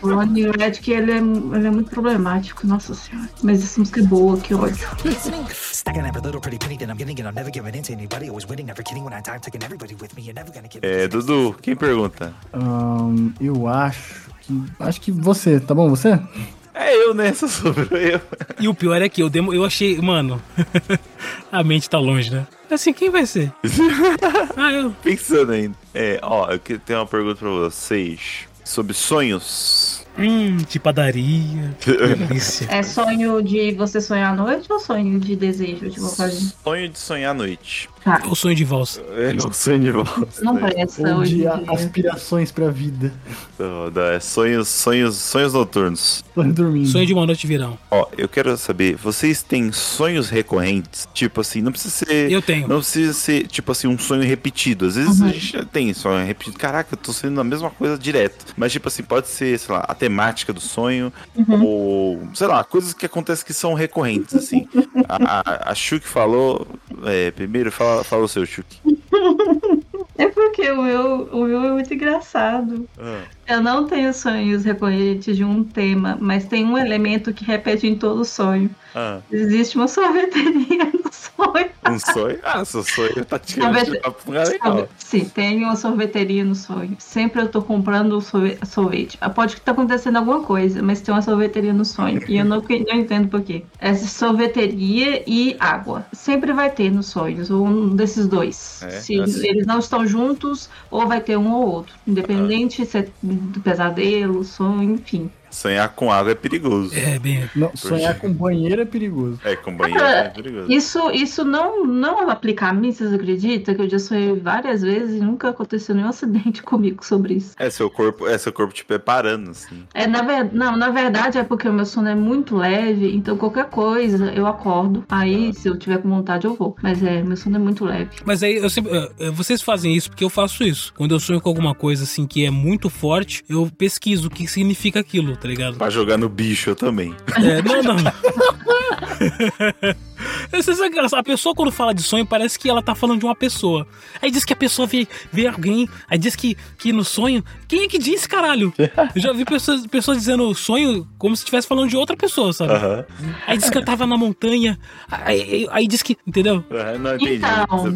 O Ronnie Radke, ele é, ele é muito problemático, nossa senhora. Mas essa música é boa, que ódio. É, Dudu, quem pergunta? Ahn, eu acho. Acho que você, tá bom? Você? É eu, né? Só sobrou eu. E o pior é que eu, demo, eu achei, mano, (laughs) a mente tá longe, né? Assim, quem vai ser? (laughs) ah, eu. Pensando ainda. É, ó, eu que- tenho uma pergunta pra vocês sobre sonhos. Hum, de padaria. (laughs) Delícia. É sonho de você sonhar à noite ou sonho de desejo de vontade? Sonho de sonhar à noite. Tá, O sonho de valsa. É, não sonho de volta. não presta Ou de dia. aspirações pra vida. Não, não, é sonhos, sonhos, sonhos noturnos. Tô dormindo. Sonho de uma noite de verão. Ó, eu quero saber, vocês têm sonhos recorrentes? Tipo assim, não precisa ser. Eu tenho. Não precisa ser, tipo assim, um sonho repetido. Às vezes a gente já tem sonho repetido. Caraca, eu tô sendo a mesma coisa direto. Mas, tipo assim, pode ser, sei lá, a temática do sonho. Ou, sei lá, coisas que acontecem que são recorrentes, assim. A, a, a Shuk falou. é, primeiro, fala, fala o seu, Shuk. (laughs) É porque o meu, o meu é muito engraçado. Ah. Eu não tenho sonhos recorrentes de um tema, mas tem um elemento que repete em todo sonho. Ah, Existe uma sorveteria sonho. um sonho? Ah, seu sonho tá tirando Sorvete- de lugar legal. Sim, tem uma sorveteria no sonho. Sempre eu tô comprando sorve- sorvete. Ah, Pode estar acontecendo alguma coisa, mas tem uma sorveteria no sonho. E eu não, não entendo por quê. Essa sorveteria e água. Sempre vai ter nos sonhos, ou um desses dois. É, Se assim. eles não estão juntos, ou vai ter um ou outro. Independente se é do pesadelo, sonho, enfim. Sonhar com água é perigoso. É, bem. Não, sonhar com banheiro é perigoso. É, com banheiro é perigoso. Isso, isso não, não aplica a mim, vocês acreditam? Que eu já sonhei várias vezes e nunca aconteceu nenhum acidente (laughs) comigo sobre isso. É seu corpo, é seu corpo te preparando, assim. É, na ver... Não, na verdade é porque o meu sono é muito leve, então qualquer coisa eu acordo. Aí, se eu tiver com vontade, eu vou. Mas é, meu sono é muito leve. Mas aí eu sempre. eh, eh, Vocês fazem isso porque eu faço isso. Quando eu sonho com alguma coisa assim que é muito forte, eu pesquiso o que significa aquilo, tá ligado? Pra jogar no bicho eu também. É, não, não. (laughs) (laughs) É. A pessoa, quando fala de sonho, parece que ela tá falando de uma pessoa. Aí diz que a pessoa vê, vê alguém, aí diz que, que no sonho. Quem é que disse, caralho? Eu já vi pessoas, pessoas dizendo sonho como se estivesse falando de outra pessoa, sabe? Aham. Aí diz que eu tava na montanha. Aí, aí, aí diz que. Entendeu? Aham, Não entendi. Então.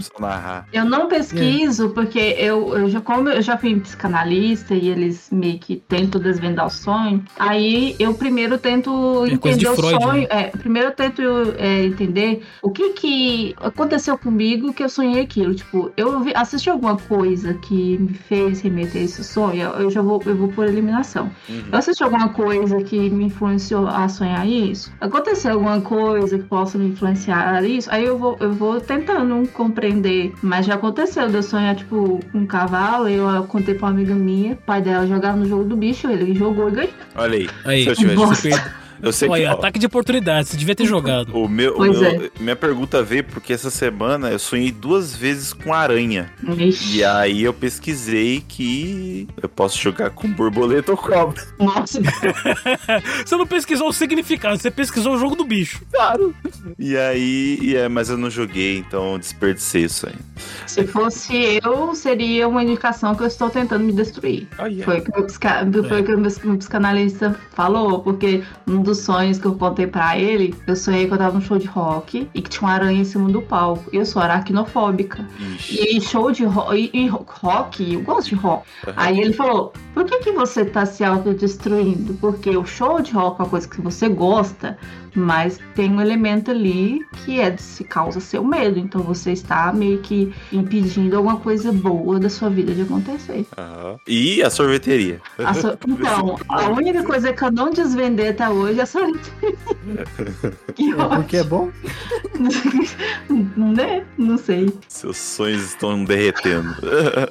Eu não pesquiso, porque eu, eu já, como eu já fui psicanalista e eles meio que tentam desvendar o sonho, aí eu primeiro tento É coisa de entender o Freud, sonho. né? É, primeiro eu tento é, entender o que que aconteceu comigo que eu sonhei aquilo. Tipo, eu vi- assisti alguma coisa que me fez remeter a esse sonho, eu já vou, eu vou por eliminação. Uhum. Eu assisti alguma coisa que me influenciou a sonhar isso? Aconteceu alguma coisa que possa me influenciar a isso? Aí eu vou, eu vou tentando compreender. Mas já aconteceu de eu sonhar, tipo, com um cavalo. Eu, eu contei pra uma amiga minha, o pai dela jogava no jogo do bicho, ele jogou e ganhou. Olha aí. Aí, Se eu tivesse. Eu sei que. Olha, ó, ataque de oportunidade. Você devia ter (laughs) jogado. o meu, o meu- é. minha pergunta veio porque essa semana eu sonhei duas vezes com aranha. Ixi. E aí eu pesquisei que eu posso jogar com borboleta ou cobra. (laughs) Nossa, (laughs) Você não pesquisou o significado, você pesquisou o jogo do bicho. Claro. E aí, e é, mas eu não joguei, então eu desperdicei isso aí. se fosse eu, seria uma indicação que eu estou tentando me destruir. Olha. Foi o que o meu, psica... foi o que o meu meu psicanalista falou, porque um dos sonhos que eu contei pra ele, eu sonhei que eu tava num show de rock e que tinha uma aranha em cima do palco. Eu sou aracnofóbica. Ixi. E show de ro e, e rock, eu gosto de rock. Aí ele falou: por que, que você tá se autodestruindo? Porque o show de rock é uma coisa que você gosta, mas tem um elemento ali que é de se causa seu medo. Então você está meio que impedindo alguma coisa boa da sua vida de acontecer. Aham. E a sorveteria. A so- (laughs) Então, a única coisa que eu não desvendei até hoje é a sorveteria. que É porque é bom? (laughs) né? Não sei. Seus sonhos estão derretendo.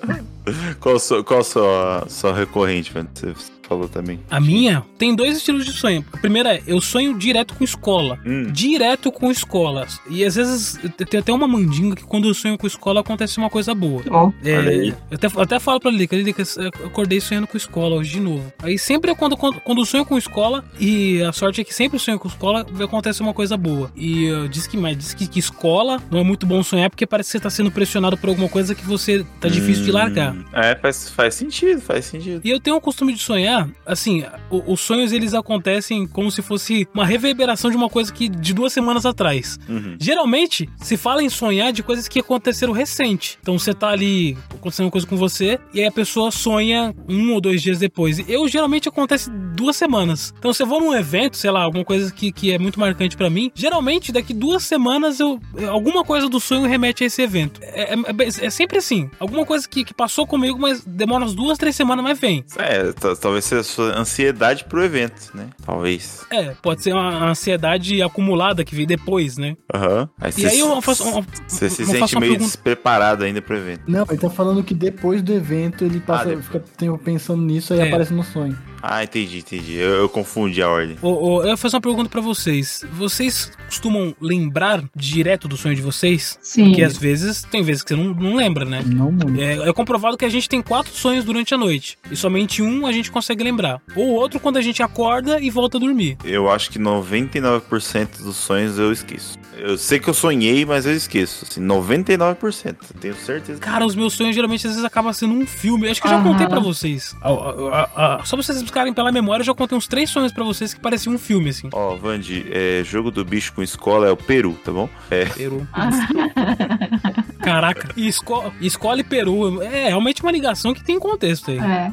(laughs) qual a sua, qual a sua, sua recorrente, velho? Você falou também. A minha tem dois estilos de sonho. A primeira é, eu sonho direto com escola. Hum. Direto com escolas. E às vezes eu tenho até uma mandinga que quando eu sonho com escola acontece uma coisa boa. Ó, É, Olha aí. eu até, eu até falo pra Lilica, Lilica, eu acordei sonhando com escola hoje de novo. Aí sempre quando, quando, quando eu sonho com escola, e a sorte é que sempre eu sonho com escola, acontece uma coisa boa. E uh, diz que mais, diz que, que escola não é muito bom sonhar porque parece que você tá sendo pressionado por alguma coisa que você tá difícil de largar. Hum, É, faz, faz sentido, faz sentido. E eu tenho o costume de sonhar, assim, o- os sonhos eles acontecem como se fosse uma reverberação de uma coisa que de duas semanas atrás. Uhum. Geralmente, se fala em sonhar de coisas que aconteceram recente. Então você tá ali acontecendo uma coisa com você e aí a pessoa sonha um ou dois dias depois. Eu geralmente acontece duas semanas. Então se eu vou num evento, sei lá, alguma coisa que, que é muito marcante pra mim, geralmente daqui duas semanas eu alguma coisa do sonho remete a esse evento. É, é- é- é sempre assim. Alguma coisa que, que passou comigo, mas demora umas duas, três semanas, mas vem. É, ta- talvez seja a sua ansiedade pro evento, né? Talvez. É, pode ser uma ansiedade acumulada que vem depois, né? Aham. Aí E aí eu faço, uma- Você se sente meio pergunta. despreparado ainda pro evento. Não, ele tá falando que depois do evento ele passa, Ah, depois. fica tempo pensando nisso e É. aparece no sonho. Ah, entendi, entendi. Eu, eu confundi a ordem. Ô, ô, eu vou fazer uma pergunta pra vocês. Vocês costumam lembrar direto do sonho de vocês? Sim. Porque às vezes, tem vezes que você não, não lembra, né? Não muito. É, é comprovado que a gente tem quatro sonhos durante a noite. E somente um a gente consegue lembrar. Ou outro quando a gente acorda e volta a dormir. Eu acho que 99% dos sonhos eu esqueço. Eu sei que eu sonhei, mas eu esqueço. Assim, 99%. Eu tenho certeza. Cara, os meus sonhos geralmente às vezes acabam sendo um filme. Acho que eu já Aham. contei pra vocês. Ah, ah, ah, ah, só pra vocês buscarem pela memória, eu já contei uns três sonhos pra vocês que pareciam um filme, assim. Ó, Vandi, é, jogo do bicho com escola é o Peru, tá bom? É, Peru. (laughs) Caraca. E esco escola e Peru. É realmente uma ligação que tem contexto aí. É.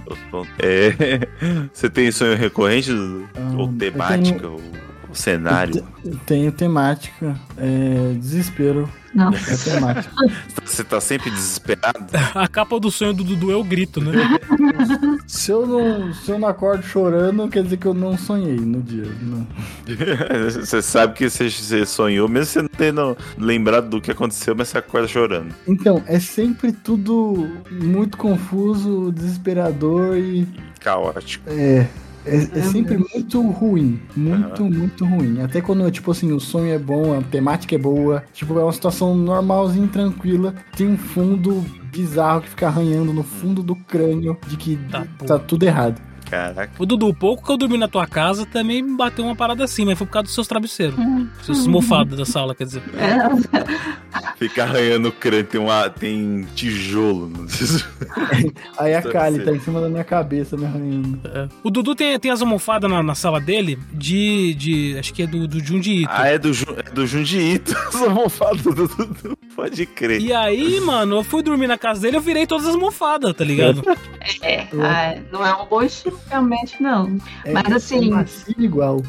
É, (laughs) Você tem sonho recorrente? Ah, ou temática? Ou, ou cenário? Eu Tenho temática, é, desespero, Não. é temática. Você tá sempre desesperado? (laughs) A capa do sonho do Dudu é o grito, né? (laughs) se, eu não, se eu não acordo chorando, quer dizer que eu não sonhei no dia. Não. (laughs) Você sabe que você, sonhou, mesmo você não tendo lembrado do que aconteceu, mas você acorda chorando. Então, é sempre tudo muito confuso, desesperador e Caótico. é. É, é sempre muito ruim. Muito, muito ruim. Até quando, tipo assim, o sonho é bom, a temática é boa. Tipo, é uma situação normalzinha, tranquila. Tem um fundo bizarro que fica arranhando no fundo do crânio de que Tá, tá, tudo errado. Caraca. O Dudu, o pouco que eu dormi na tua casa também me bateu uma parada assim, mas foi por causa dos seus travesseiros. Seus mofados da sala, quer dizer. É, Fica arranhando o crânio, tem, uma, tem tijolo. (laughs) Aí a Kali tá em cima da minha cabeça me arranhando. É. O Dudu tem, tem as almofadas na, na sala dele de. de acho que é do, do Junji Ito. ah, é do, é do Junji Ito. (laughs) As almofadas do Dudu. Pode crer. E aí, mano, eu fui dormir na casa dele eu virei todas as almofadas, tá ligado? é, ah, não é um bom estilo, realmente não. É, Mas assim- É igual.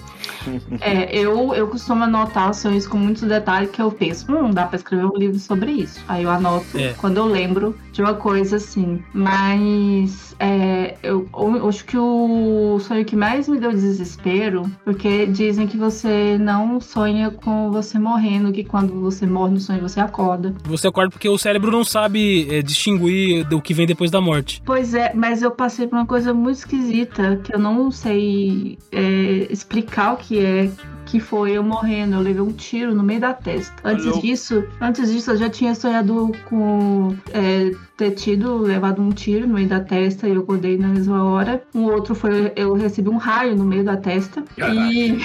É, eu, eu costumo anotar os sonhos com muitos detalhes que eu penso, hum, dá pra escrever um livro sobre isso. Aí eu anoto É. quando eu lembro de uma coisa assim. Mas é, eu, eu acho que o sonho que mais me deu desespero, porque dizem que você não sonha com você morrendo, que quando você morre no sonho você acorda. Você acorda porque o cérebro não sabe é, distinguir do que vem depois da morte. Pois é, mas eu passei por uma coisa muito esquisita que eu não sei é, explicar o que é. Que foi eu morrendo, eu levei um tiro no meio da testa. Antes disso, antes disso eu já tinha sonhado com é, ter tido, levado um tiro no meio da testa e eu acordei na mesma hora. Um outro foi eu recebi um raio no meio da testa. E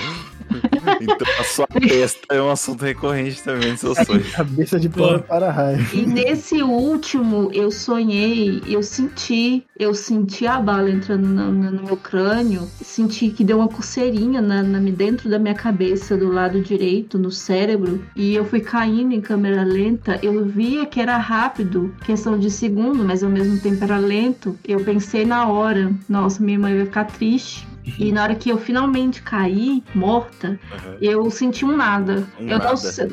(laughs) Então a sua testa é um assunto recorrente também nos seus sonhos. Cabeça de pau para raio. E nesse último, eu sonhei, eu senti, eu senti a bala entrando no, no- no meu crânio, senti que deu uma coceirinha na, na- dentro da minha cabeça, do lado direito, no cérebro, e eu fui caindo em câmera lenta. Eu via que era rápido, questão de segundo, mas ao mesmo tempo era lento. Eu pensei na hora, nossa, minha mãe vai ficar triste. E na hora que eu finalmente caí, morta, eu senti um nada. Um eu nada.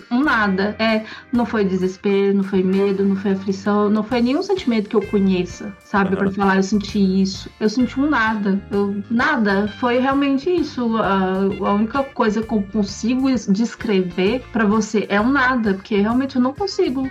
não um nada. É, não foi desespero, não foi medo, não foi aflição, não foi nenhum sentimento que eu conheça, sabe? Aham. Pra falar, eu senti isso. Eu senti um nada. Eu, nada. Foi realmente isso. A, a única coisa que eu consigo es- descrever pra você é um nada, porque realmente eu não consigo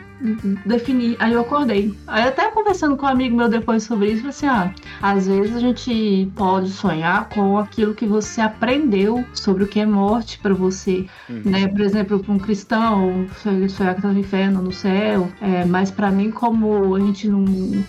definir. Aí eu acordei. Aí até conversando com um amigo meu depois sobre isso, eu falei assim, ah, às vezes a gente pode sonhar com aquilo que você aprendeu sobre o que é morte pra você né? Por exemplo, para um cristão, ele sonhar que tá no inferno, no céu. É, mas para mim, como a gente não,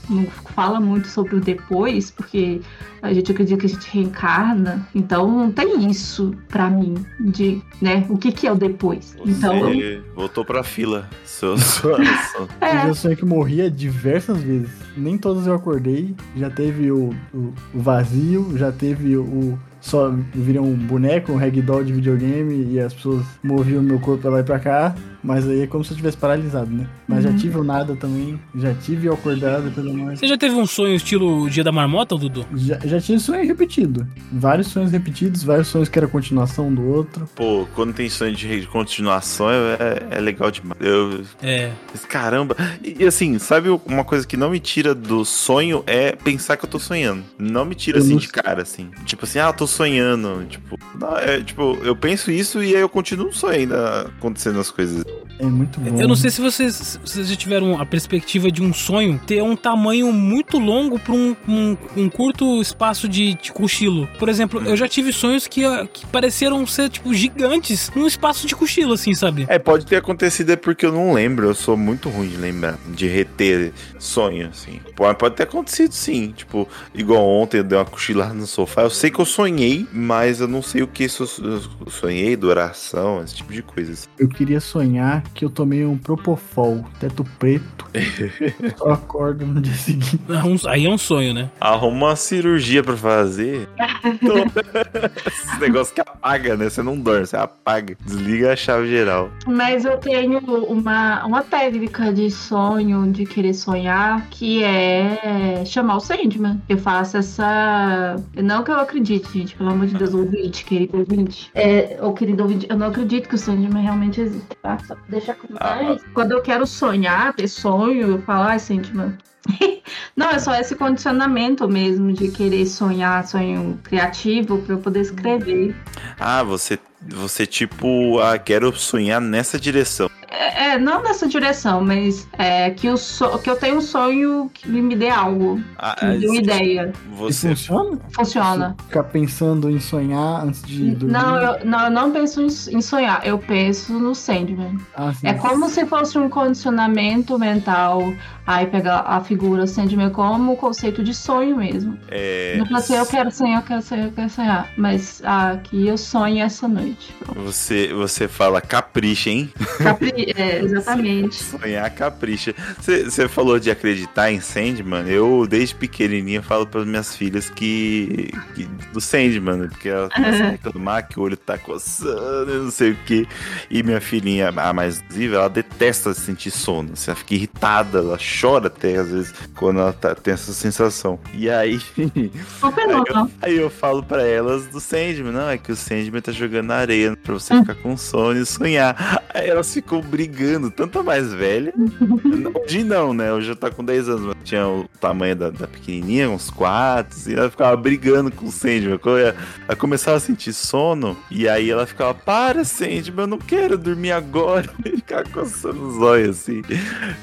não fala muito sobre o depois, porque a gente acredita que a gente reencarna, então não tem isso pra mim de, né? O que que é o depois? Então, eu- Você voltou pra fila. Seu, (laughs) sua, sua- Eu é, já sonhei que morria diversas vezes. Nem todas eu acordei. Já teve o, o, o vazio, já teve o. Só virei um boneco, um ragdoll de videogame e as pessoas moviam meu corpo pra lá e pra cá. Mas aí é como se eu tivesse paralisado, né? Mas já tive o nada também. Já tive o acordado pela mais. Você já teve um sonho estilo Dia da Marmota, Dudu? Já, já tinha sonho repetido. Vários sonhos repetidos, vários sonhos que era continuação do outro. Pô, quando tem sonho de continuação é, é legal demais. Eu, É. Caramba. E, e assim, sabe uma coisa que não me tira do sonho é pensar que eu tô sonhando. Não me tira Eu assim não de cara, assim. Tipo assim, ah, eu tô sonhando. Tipo, não, é, tipo, eu penso isso e aí eu continuo sonhando acontecendo as coisas. É muito bom. Eu não sei se vocês, se vocês já tiveram a perspectiva de um sonho ter um tamanho muito longo para um, um- um curto espaço de, de cochilo. Por exemplo, eu já tive sonhos que, que pareceram ser, tipo, gigantes num espaço de cochilo, assim, sabe? É, pode ter acontecido é porque eu não lembro. Eu sou muito ruim de lembrar, de reter sonho, assim. Pode, pode ter acontecido sim. Tipo, igual ontem eu dei uma cochilada no sofá. Eu sei que eu sonhei, mas eu não sei o que isso eu sonhei, duração, esse tipo de coisas. Eu queria sonhar que eu tomei um Propofol, teto preto. (laughs) Só acordo no dia seguinte. Um- Aí é um sonho, né? Arruma uma cirurgia pra fazer. (laughs) Esse negócio que apaga, né? Você não dorme, você apaga. Desliga a chave geral. Mas eu tenho uma, uma técnica de sonho, de querer sonhar, que é chamar o Sandman. Eu faço essa. Não que eu acredite, gente, pelo amor de Deus, ouvinte, querido ouvinte. É, ou querido ouvinte, eu não acredito que o Sandman realmente existe, tá? Só deixar claro. Ah, Mas quando eu quero sonhar, ter sonho, eu falo, ai, Sandman. (laughs) Não, é só esse condicionamento mesmo de querer sonhar, sonho criativo, pra eu poder escrever. Ah, você, você tipo, ah, quero sonhar nessa direção. É, é, não nessa direção, mas é, que, o so- que eu tenho um sonho que me dê algo, Ah, que me dê uma ah, ideia. E você funciona? Funciona. Ficar pensando em sonhar antes de dormir. Não eu, não, eu não penso em, sonhar, eu penso no Sandman. Ah, sim. É como se fosse um condicionamento mental. Aí pegar a figura Sandman como o conceito de sonho mesmo. é, Não fala assim, eu quero sonhar, eu quero sonhar, eu quero sonhar. Mas aqui eu sonho essa noite. Pronto. você, você fala capricha, hein? Capri- é, exatamente. Sonhar capricha. Você falou de acreditar em Sandman. Eu, desde pequenininha, falo para minhas filhas que, que do Sandman, porque ela começa a reclamar que o olho tá coçando, e não sei o que. E minha filhinha, a mais viva, ela detesta sentir sono. Assim, ela fica irritada, ela chora até às vezes quando ela tá- tem essa sensação. E aí, (laughs) Aí normal. Aí eu falo pra elas do Sandman, não, é que o Sandman tá jogando na areia pra você Hum. ficar com sono e sonhar. Aí elas ficam brigando, tanto a mais velha. (laughs) Hoje não, né? Hoje já tá com 10 anos, mas tinha o tamanho da, da pequenininha, uns 4, e ela ficava brigando com o Sandman. Ela, ela começava a sentir sono, e aí ela ficava, para Sandman, eu não quero dormir agora. (laughs) E ficava coçando os olhos assim.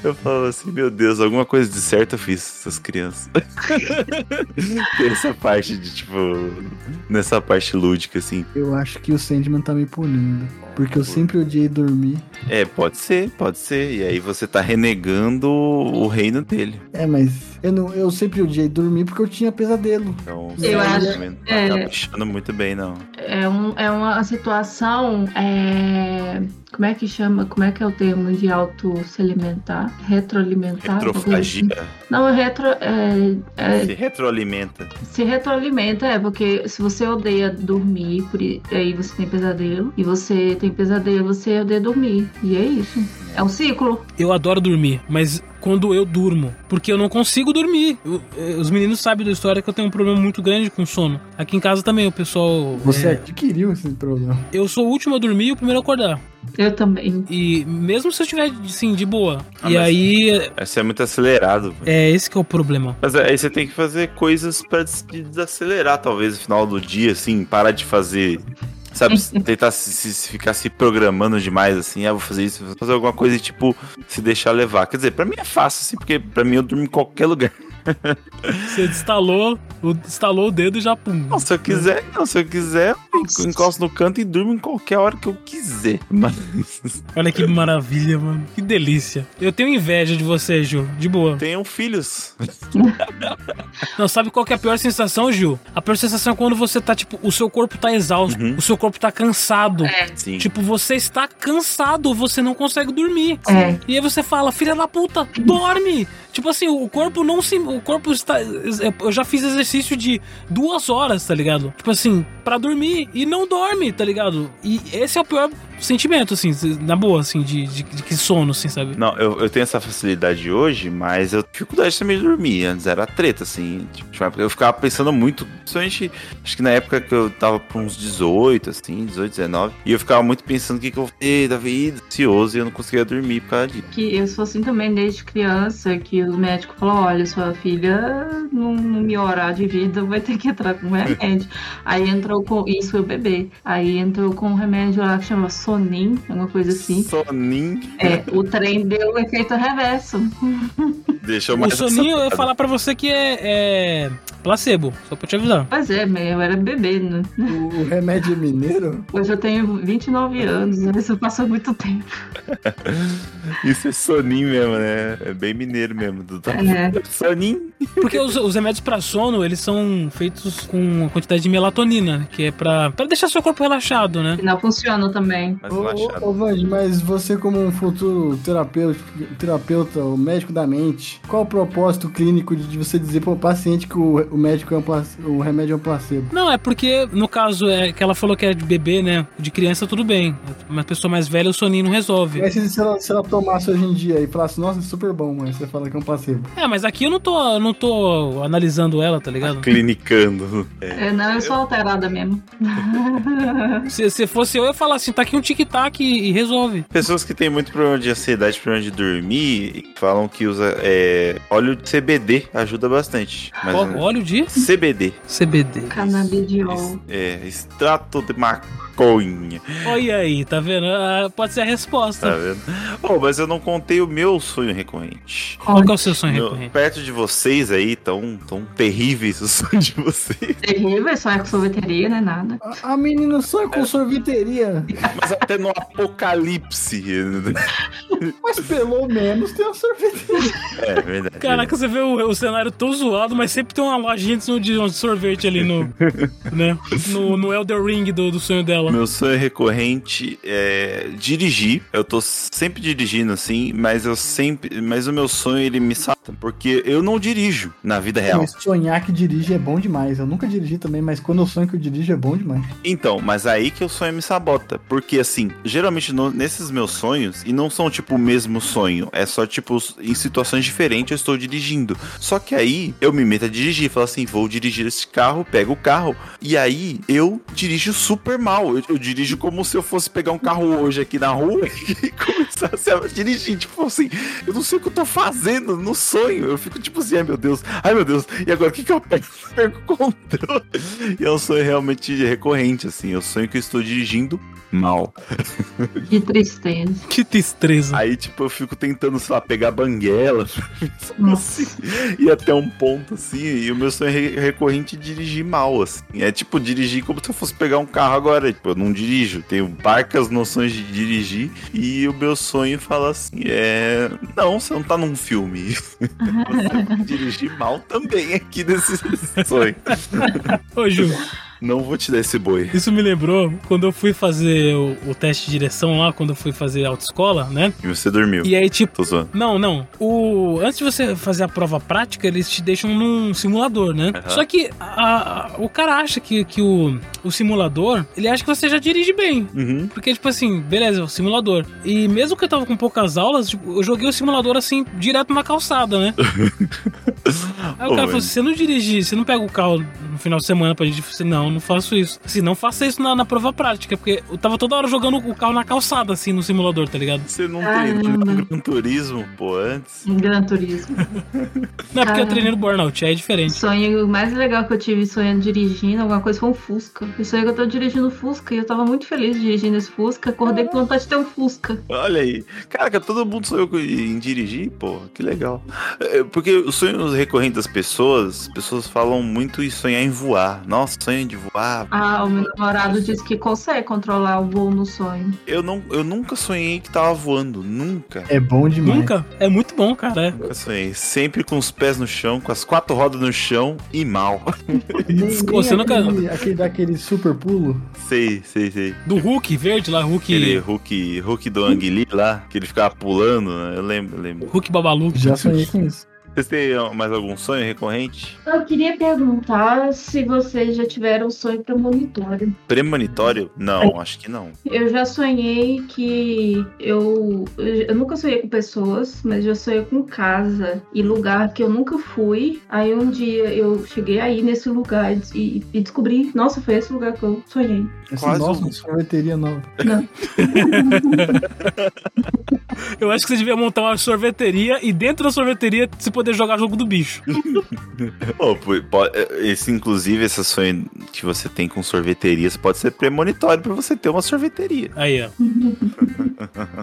Eu falava assim, meu Deus, alguma coisa de certo eu fiz essas crianças. (laughs) Essa parte de, tipo, nessa parte lúdica, assim. Eu acho que o Sandman tá me punindo. Porque eu sempre odiei dormir. É, pode ser, pode ser. E aí você tá renegando o reino dele. É, mas eu, não, eu sempre odiei dormir porque eu tinha pesadelo. Então, Eu acho- não é. tá caprichando muito bem, não. É, um, é uma situação. é, Como é que chama? Como é que é o termo de auto se alimentar? Retroalimentar? coisa assim? Retrofagia Não, é retro. É, é- se retroalimenta. se retroalimenta, é, porque se você odeia dormir, por aí você tem pesadelo. E você tem pesadelo, você odeia dormir. E é isso. É um ciclo. Eu adoro dormir, mas quando eu durmo, porque eu não consigo dormir. Eu- eh, os meninos sabem da história que eu tenho um problema muito grande com sono. Aqui em casa também o pessoal. Você é, adquiriu esse problema. eu sou o último a dormir e o primeiro a acordar. Eu também. E mesmo se eu estiver, assim, de boa. Ah, e aí, Você é muito acelerado. velho. é esse que é o problema. Mas aí você tem que fazer coisas pra des- desacelerar, talvez, no final do dia, assim, parar de fazer. Sabe, tentar se, se- ficar se programando demais, assim, ah, vou fazer isso, vou fazer alguma coisa e, tipo, se deixar levar. Quer dizer, pra mim é fácil, assim, porque pra mim eu durmo em qualquer lugar. Você instalou, o- instalou o dedo e já pum. Não, se eu quiser, não, se eu quiser, eu encosto no canto e durmo em qualquer hora que eu quiser. Mas. Olha que maravilha, mano. Que delícia. Eu tenho inveja de você, Ju. De boa. Tenham filhos. (laughs) Não, sabe qual que é a pior sensação, Gil? A pior sensação é quando você tá, tipo, o seu corpo tá exausto, Uhum. o seu corpo tá cansado. Sim. Tipo, você está cansado, você não consegue dormir. É. E aí você fala, filha da puta, dorme! Tipo assim, o corpo não se. O corpo está. Eu já fiz exercício de duas horas, tá ligado? Tipo assim, pra dormir e não dorme, tá ligado? E esse é o pior sentimento, assim, na boa, assim, de, de, de que sono, assim, sabe? Não, eu, eu tenho essa facilidade hoje, mas eu dificuldade também de dormir. Antes era treta, assim. Tipo, eu ficava pensando muito, principalmente, acho que na época que eu tava por uns 18, assim, 18, 19, e eu ficava muito pensando o que, que eu vou fazer da vida, ansioso, e eu não conseguia dormir por causa disso. Que eu sou assim também desde criança, que o médico falou, olha, sua filha não, não melhorar de vida, vai ter que entrar com remédio. Aí entrou com. Isso foi o bebê. Aí entrou com um remédio lá que chama Sonin, alguma coisa assim. Soninho É, o trem deu o efeito reverso. deixou O mais soninho, eu ia falar pra você que é, é placebo, só pra te avisar. Pois é, mas eu era bebê, né? O, o remédio é mineiro? Hoje eu tenho 29 anos, né? isso passou muito tempo. (laughs) Isso é soninho mesmo, né? É bem mineiro mesmo. Do... É. Soninho. Porque os, os remédios pra sono, eles são feitos com uma quantidade de melatonina, que é pra, pra deixar seu corpo relaxado, né? Não funciona também. Mais Ô, relaxado. ô, ô, Vande, mas você como um futuro terapeuta, terapeuta, o médico da mente, qual o propósito clínico de você dizer pro paciente que o, o médico é um o remédio é um placebo? Não, é porque, no caso, é que ela falou que era de bebê, né? De criança, tudo bem. Uma pessoa mais velha, o soninho não resolve. Mas se, se ela, se ela tomasse hoje em dia e falasse, nossa, é super bom, mas você fala que é um placebo. É, mas aqui eu não tô, não tô analisando ela, tá ligado? Clinicando. É. É, não, eu sou alterada mesmo. (laughs) Se, se fosse eu, eu ia falar assim, tá aqui um tic-tac e, e resolve. Pessoas que têm muito problema de ansiedade, problema de dormir, falam que usa é, óleo de CBD, ajuda bastante. Mas, Ó, óleo de CBD. CBD. Canabidiol. É, extrato de maconha. Olha aí, tá vendo? Ah, pode ser a Tá resposta. vendo? Oh, mas eu não contei o meu sonho recorrente. Qual que é o seu sonho Meu- recorrente? perto de vocês aí, tão, tão terríveis os (laughs) sonhos de vocês. Terrível, só é com sorveteria, não é nada. A, a menina sonha com sorveteria, Mas até no apocalipse. (laughs) mas pelo menos tem uma sorveteria. É verdade. Caraca, você vê o, o cenário tão zoado, mas sempre tem uma lojinha de de um sorvete ali no. (laughs) né? No, no Elder Ring do, do sonho dela. Meu sonho recorrente é dirigir. Eu tô sempre dirigindo assim, mas eu sempre. Mas o meu sonho ele me salta. Porque eu não dirijo na vida real. Mas sonhar que dirige é bom demais. Eu nunca dirigi também, mas quando eu sonho que eu dirijo é bom demais. Então, mas aí que o sonho me sabota. Porque assim, geralmente no- nesses meus sonhos, e não são tipo o mesmo sonho, é só tipo em situações diferentes eu estou dirigindo. Só que aí eu me meto a dirigir, falo assim, vou dirigir esse carro, pego o carro, e aí eu dirijo super mal. Eu, eu dirijo como se eu fosse pegar um carro hoje aqui na rua (laughs) e começasse a dirigir. Tipo assim, eu não sei o que eu tô fazendo no sonho. Sonho. Eu fico tipo assim, ai meu Deus, ai meu Deus, e agora o que, que eu pego? (laughs) Perco o controle. E é um sonho realmente recorrente, assim. Eu sonho que eu estou dirigindo mal. (laughs) Que tristeza. Que tristeza. Aí, tipo, eu fico tentando, sei lá, pegar banguela, (laughs) assim, e até um ponto, assim, e o meu sonho é recorrente é dirigir mal, assim. É tipo, dirigir como se eu fosse pegar um carro agora. Tipo, eu não dirijo, tenho barcas noções de dirigir, e o meu sonho fala assim, é... Não, você não tá num filme. Você dirigir mal também aqui nesse sonho. Ô, Ju, Não vou te dar esse boi. isso me lembrou quando eu fui fazer o, o teste de direção lá, quando eu fui fazer autoescola, né? E você dormiu. E aí, tipo, Tô zoando. Não, não. O... Antes de você fazer a prova prática, eles te deixam num simulador, né? Aham. Só que a- a- o cara acha que, que o, o simulador, ele acha que você já dirige bem. Uhum. Porque, tipo assim, beleza, o simulador. E mesmo que eu tava com poucas aulas, tipo, eu joguei o simulador assim, direto na calçada, né? (laughs) Aí o cara falou mas- assim: você não dirige, você não pega o carro no final de semana pra falei, assim, não, não faço isso. Assim, não faça isso na, na prova prática, porque eu tava toda hora jogando o carro na calçada, assim, no simulador, tá ligado? Você não Caramba. treinou no Gran Turismo, pô, antes? Um Gran Turismo. (laughs) Não é porque eu Ah. treinei no burnout, aí é O diferente. sonho mais legal que eu tive sonhando dirigindo, alguma coisa, foi um Fusca. Eu sonhei que eu tô dirigindo Fusca e eu tava muito feliz dirigindo esse Fusca. Acordei com vontade de ter um Fusca. Olha aí. Caraca, todo mundo sonhou em dirigir, pô, que legal. É, Porque os sonhos recorrentes das pessoas, as pessoas falam muito em sonhar em voar. Nossa, sonho de voar. Ah, o meu namorado disse que consegue controlar o voo no sonho. Eu, não, eu nunca sonhei que tava voando, nunca. É bom demais. Nunca? É muito bom, cara. É. Nunca sonhei. Sempre com os pés no chão, com as quatro rodas no chão e mal. (laughs) Você nunca- aquele, aquele daquele super pulo. sei, sei, sei. Do Hulk verde lá, Hulk. Aquele Hulk, Hulk do Ang Lee lá, que ele ficava pulando, né? Eu lembro, eu lembro. Hulk Babalu. Já sonhei com isso. Vocês têm mais algum sonho recorrente? Eu queria perguntar se vocês já tiveram sonho premonitório. Premonitório? Não, acho que não. Eu já sonhei que eu. Eu nunca sonhei com pessoas, mas já sonhei com casa e lugar que eu nunca fui. Aí um dia eu cheguei aí nesse lugar e, e descobri, nossa, foi esse lugar que eu sonhei. Assim, Quase nossa, um- uma sorveteria nova. (laughs) Eu acho que você devia montar uma sorveteria e dentro da sorveteria você poder jogar jogo do bicho. (laughs) Oh, po- esse, inclusive, esse sonho que você tem com sorveterias pode ser premonitório pra você ter uma sorveteria. Aí, ó.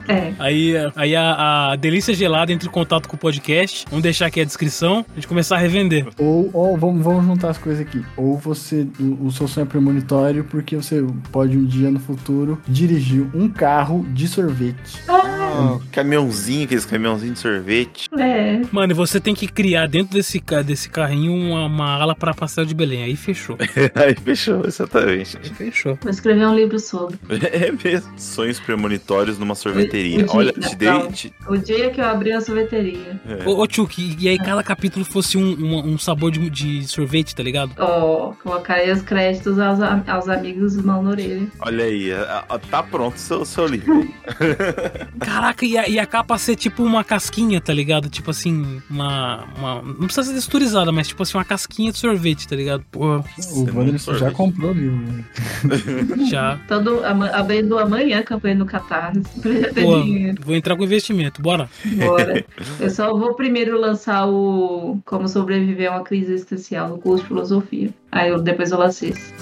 É. Aí, aí a, a Delícia Gelada entra em contato com o podcast. Vamos deixar aqui a descrição. A gente começar a revender. Ou, ou vamos, vamos juntar as coisas aqui. Ou você, o, o seu sonho é premonitório porque você pode um dia no futuro dirigir um carro de sorvete. Ah, caminhãozinho, aqueles caminhãozinhos de sorvete. É. Mano, e você tem que criar dentro desse, desse carrinho uma, uma ala pra pastel de Belém. Aí fechou. (laughs) Aí fechou, exatamente. Aí fechou. Vou escrever um livro sobre. (laughs) É mesmo. Sonhos premonitórios numa sorveteria. O dia- Olha, te dei. te- O dia que eu abri a sorveteria. é. Ô, ô Tchuk, e aí cada capítulo fosse um, um, um sabor de, de sorvete, tá ligado? Ó, colocar aí os créditos aos, aos amigos mão na orelha. Olha aí, a- a- tá pronto o seu, seu livro. (laughs) Caraca, e a, e a capa ser tipo uma casquinha, tá ligado? Tipo assim, uma, uma- Não precisa ser texturizada, mas tipo assim, uma casquinha de sorvete, tá ligado? Pô, O Você Wanderson já comprou o livro. né? (laughs) já. Todo, abrindo amanhã a campanha no Catarse. (laughs) Pra já ter Pô, dinheiro. vou entrar com investimento, bora. Bora. (laughs) Eu só vou primeiro lançar o Como Sobreviver a uma Crise Existencial no curso de filosofia. Aí eu, depois eu lancei esse.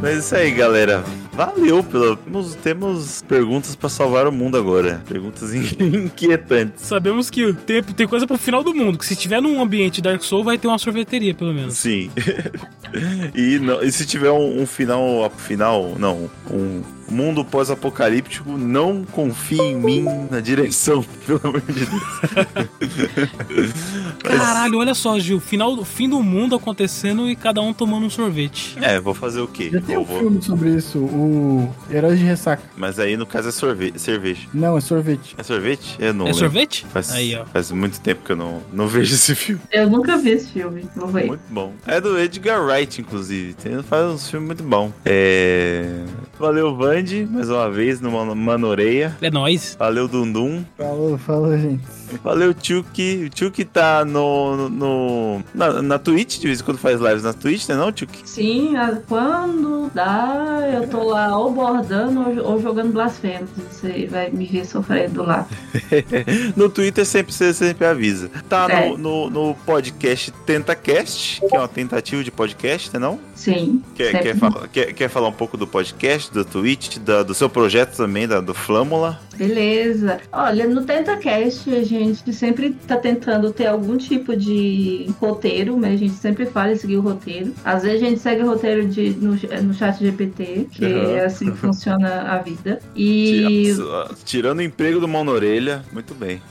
Mas é isso aí, galera. Valeu pelo. Temos, temos perguntas pra salvar o mundo agora. Perguntas in- (laughs) inquietantes. Sabemos que tem, tem coisa pro final do mundo, que se tiver num ambiente Dark Soul, vai ter uma sorveteria, pelo menos. Sim. (laughs) e, não- e se tiver um, um final. Final. Não. Um mundo pós-apocalíptico, não confie em mim na direção, (laughs) pelo amor de Deus. (laughs) Caralho, olha só, Gil, final, fim do mundo acontecendo e cada um tomando um sorvete. É, vou fazer o quê? Já tem um vou- filme sobre isso, o Heróis de Ressaca. Mas aí no caso é sorvete, cerveja. Não, é sorvete. É sorvete? Eu não é lembro. sorvete? Faz, Aí, ó. faz muito tempo que eu não, não vejo esse filme. Eu nunca vi esse filme. Vou ver. Muito bom. É do Edgar Wright, inclusive. Tem, faz uns filmes muito bons. É... Valeu, Mais uma vez, numa manoreia. É nóis. Valeu, Dundum. Falou, falou, gente. Valeu, Tchuki. O Tchuki tá no, no, na, na Twitch, de vez em quando faz lives na Twitch, né não, Tchuki? Sim, a- quando dá, eu tô lá ou bordando ou, ou jogando blasfemos. Você vai me ver sofrendo lá. (laughs) no Twitter sempre você sempre avisa. Tá É. no, no, no podcast TentaCast, que é uma tentativa de podcast, né não? Sim. Quer, sempre. quer, falar, quer, quer falar um pouco do podcast, do Twitch, da- do seu projeto também, da, do Flâmula? Beleza. Olha, no TentaCast a gente sempre tá tentando ter algum tipo de roteiro, mas a gente sempre fala em seguir o roteiro. Às vezes a gente segue o roteiro de, no, no chat GPT, que Uhum. é assim que funciona a vida. E Tira- Tirando o emprego do mão na orelha, muito bem. (laughs)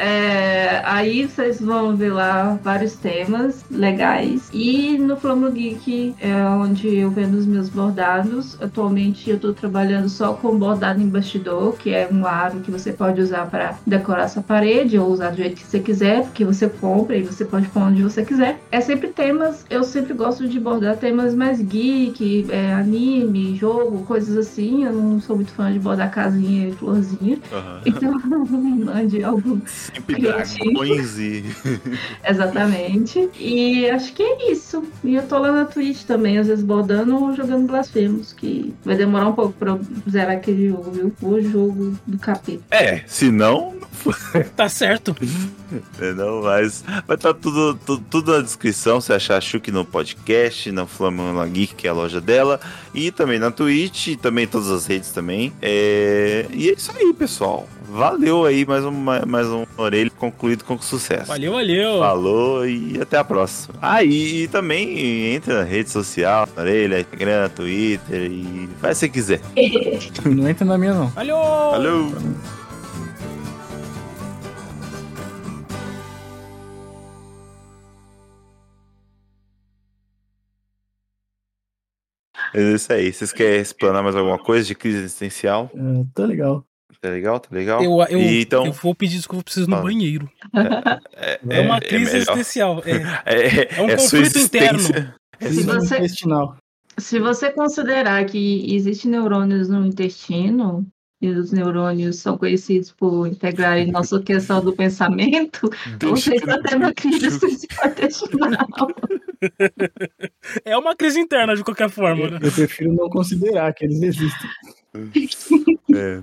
É, aí vocês vão ver lá vários temas legais. E no Flamengo Geek é onde eu vendo os meus bordados. Atualmente eu tô trabalhando só com bordado em bastidor, que é um aro que você pode usar para decorar sua parede ou usar do jeito que você quiser, porque você compra e você pode pôr onde você quiser. É sempre temas, eu sempre gosto de bordar temas mais geek, é, anime, jogo, coisas assim. Eu não sou muito fã de bordar casinha e florzinha. Então, (laughs) mande algo Sempre criativo. dragões e. (laughs) Exatamente. E acho que é isso. E eu tô lá na Twitch também, às vezes bordando ou jogando blasfemos, que vai demorar um pouco pra eu zerar aquele jogo, viu? O jogo do capeta. É, se não, (laughs) Tá certo. (laughs) É, Não, mas vai estar tudo, tudo, tudo na descrição. Você achar a Chuck no podcast, na Flamengo Geek, que é a loja dela, e também na Twitch, e também em todas as redes também. É, E é isso aí, pessoal. Valeu aí, mais um, mais um orelha concluído com sucesso. Valeu, valeu. Falou e até a próxima. Ah, e, e também entra na rede social, na orelha, Instagram, Twitter e faz se quiser. (laughs) Não entra na minha, não. Valeu! Valeu! É isso aí. Vocês querem explanar mais alguma coisa de crise existencial? É, tá legal. Tá legal? Tá legal? Eu, eu, E então, eu vou pedir desculpa, eu preciso ir no banheiro. é, É uma crise melhor. existencial. (laughs) É, É, é um é conflito interno. existência. Se Crise você, intestinal. se você considerar que existem neurônios no intestino, e os neurônios são conhecidos por integrarem nossa questão do pensamento, (laughs) você está tendo uma crise intestinal. é uma crise interna, de qualquer forma, né? Eu prefiro não considerar que eles existem. É.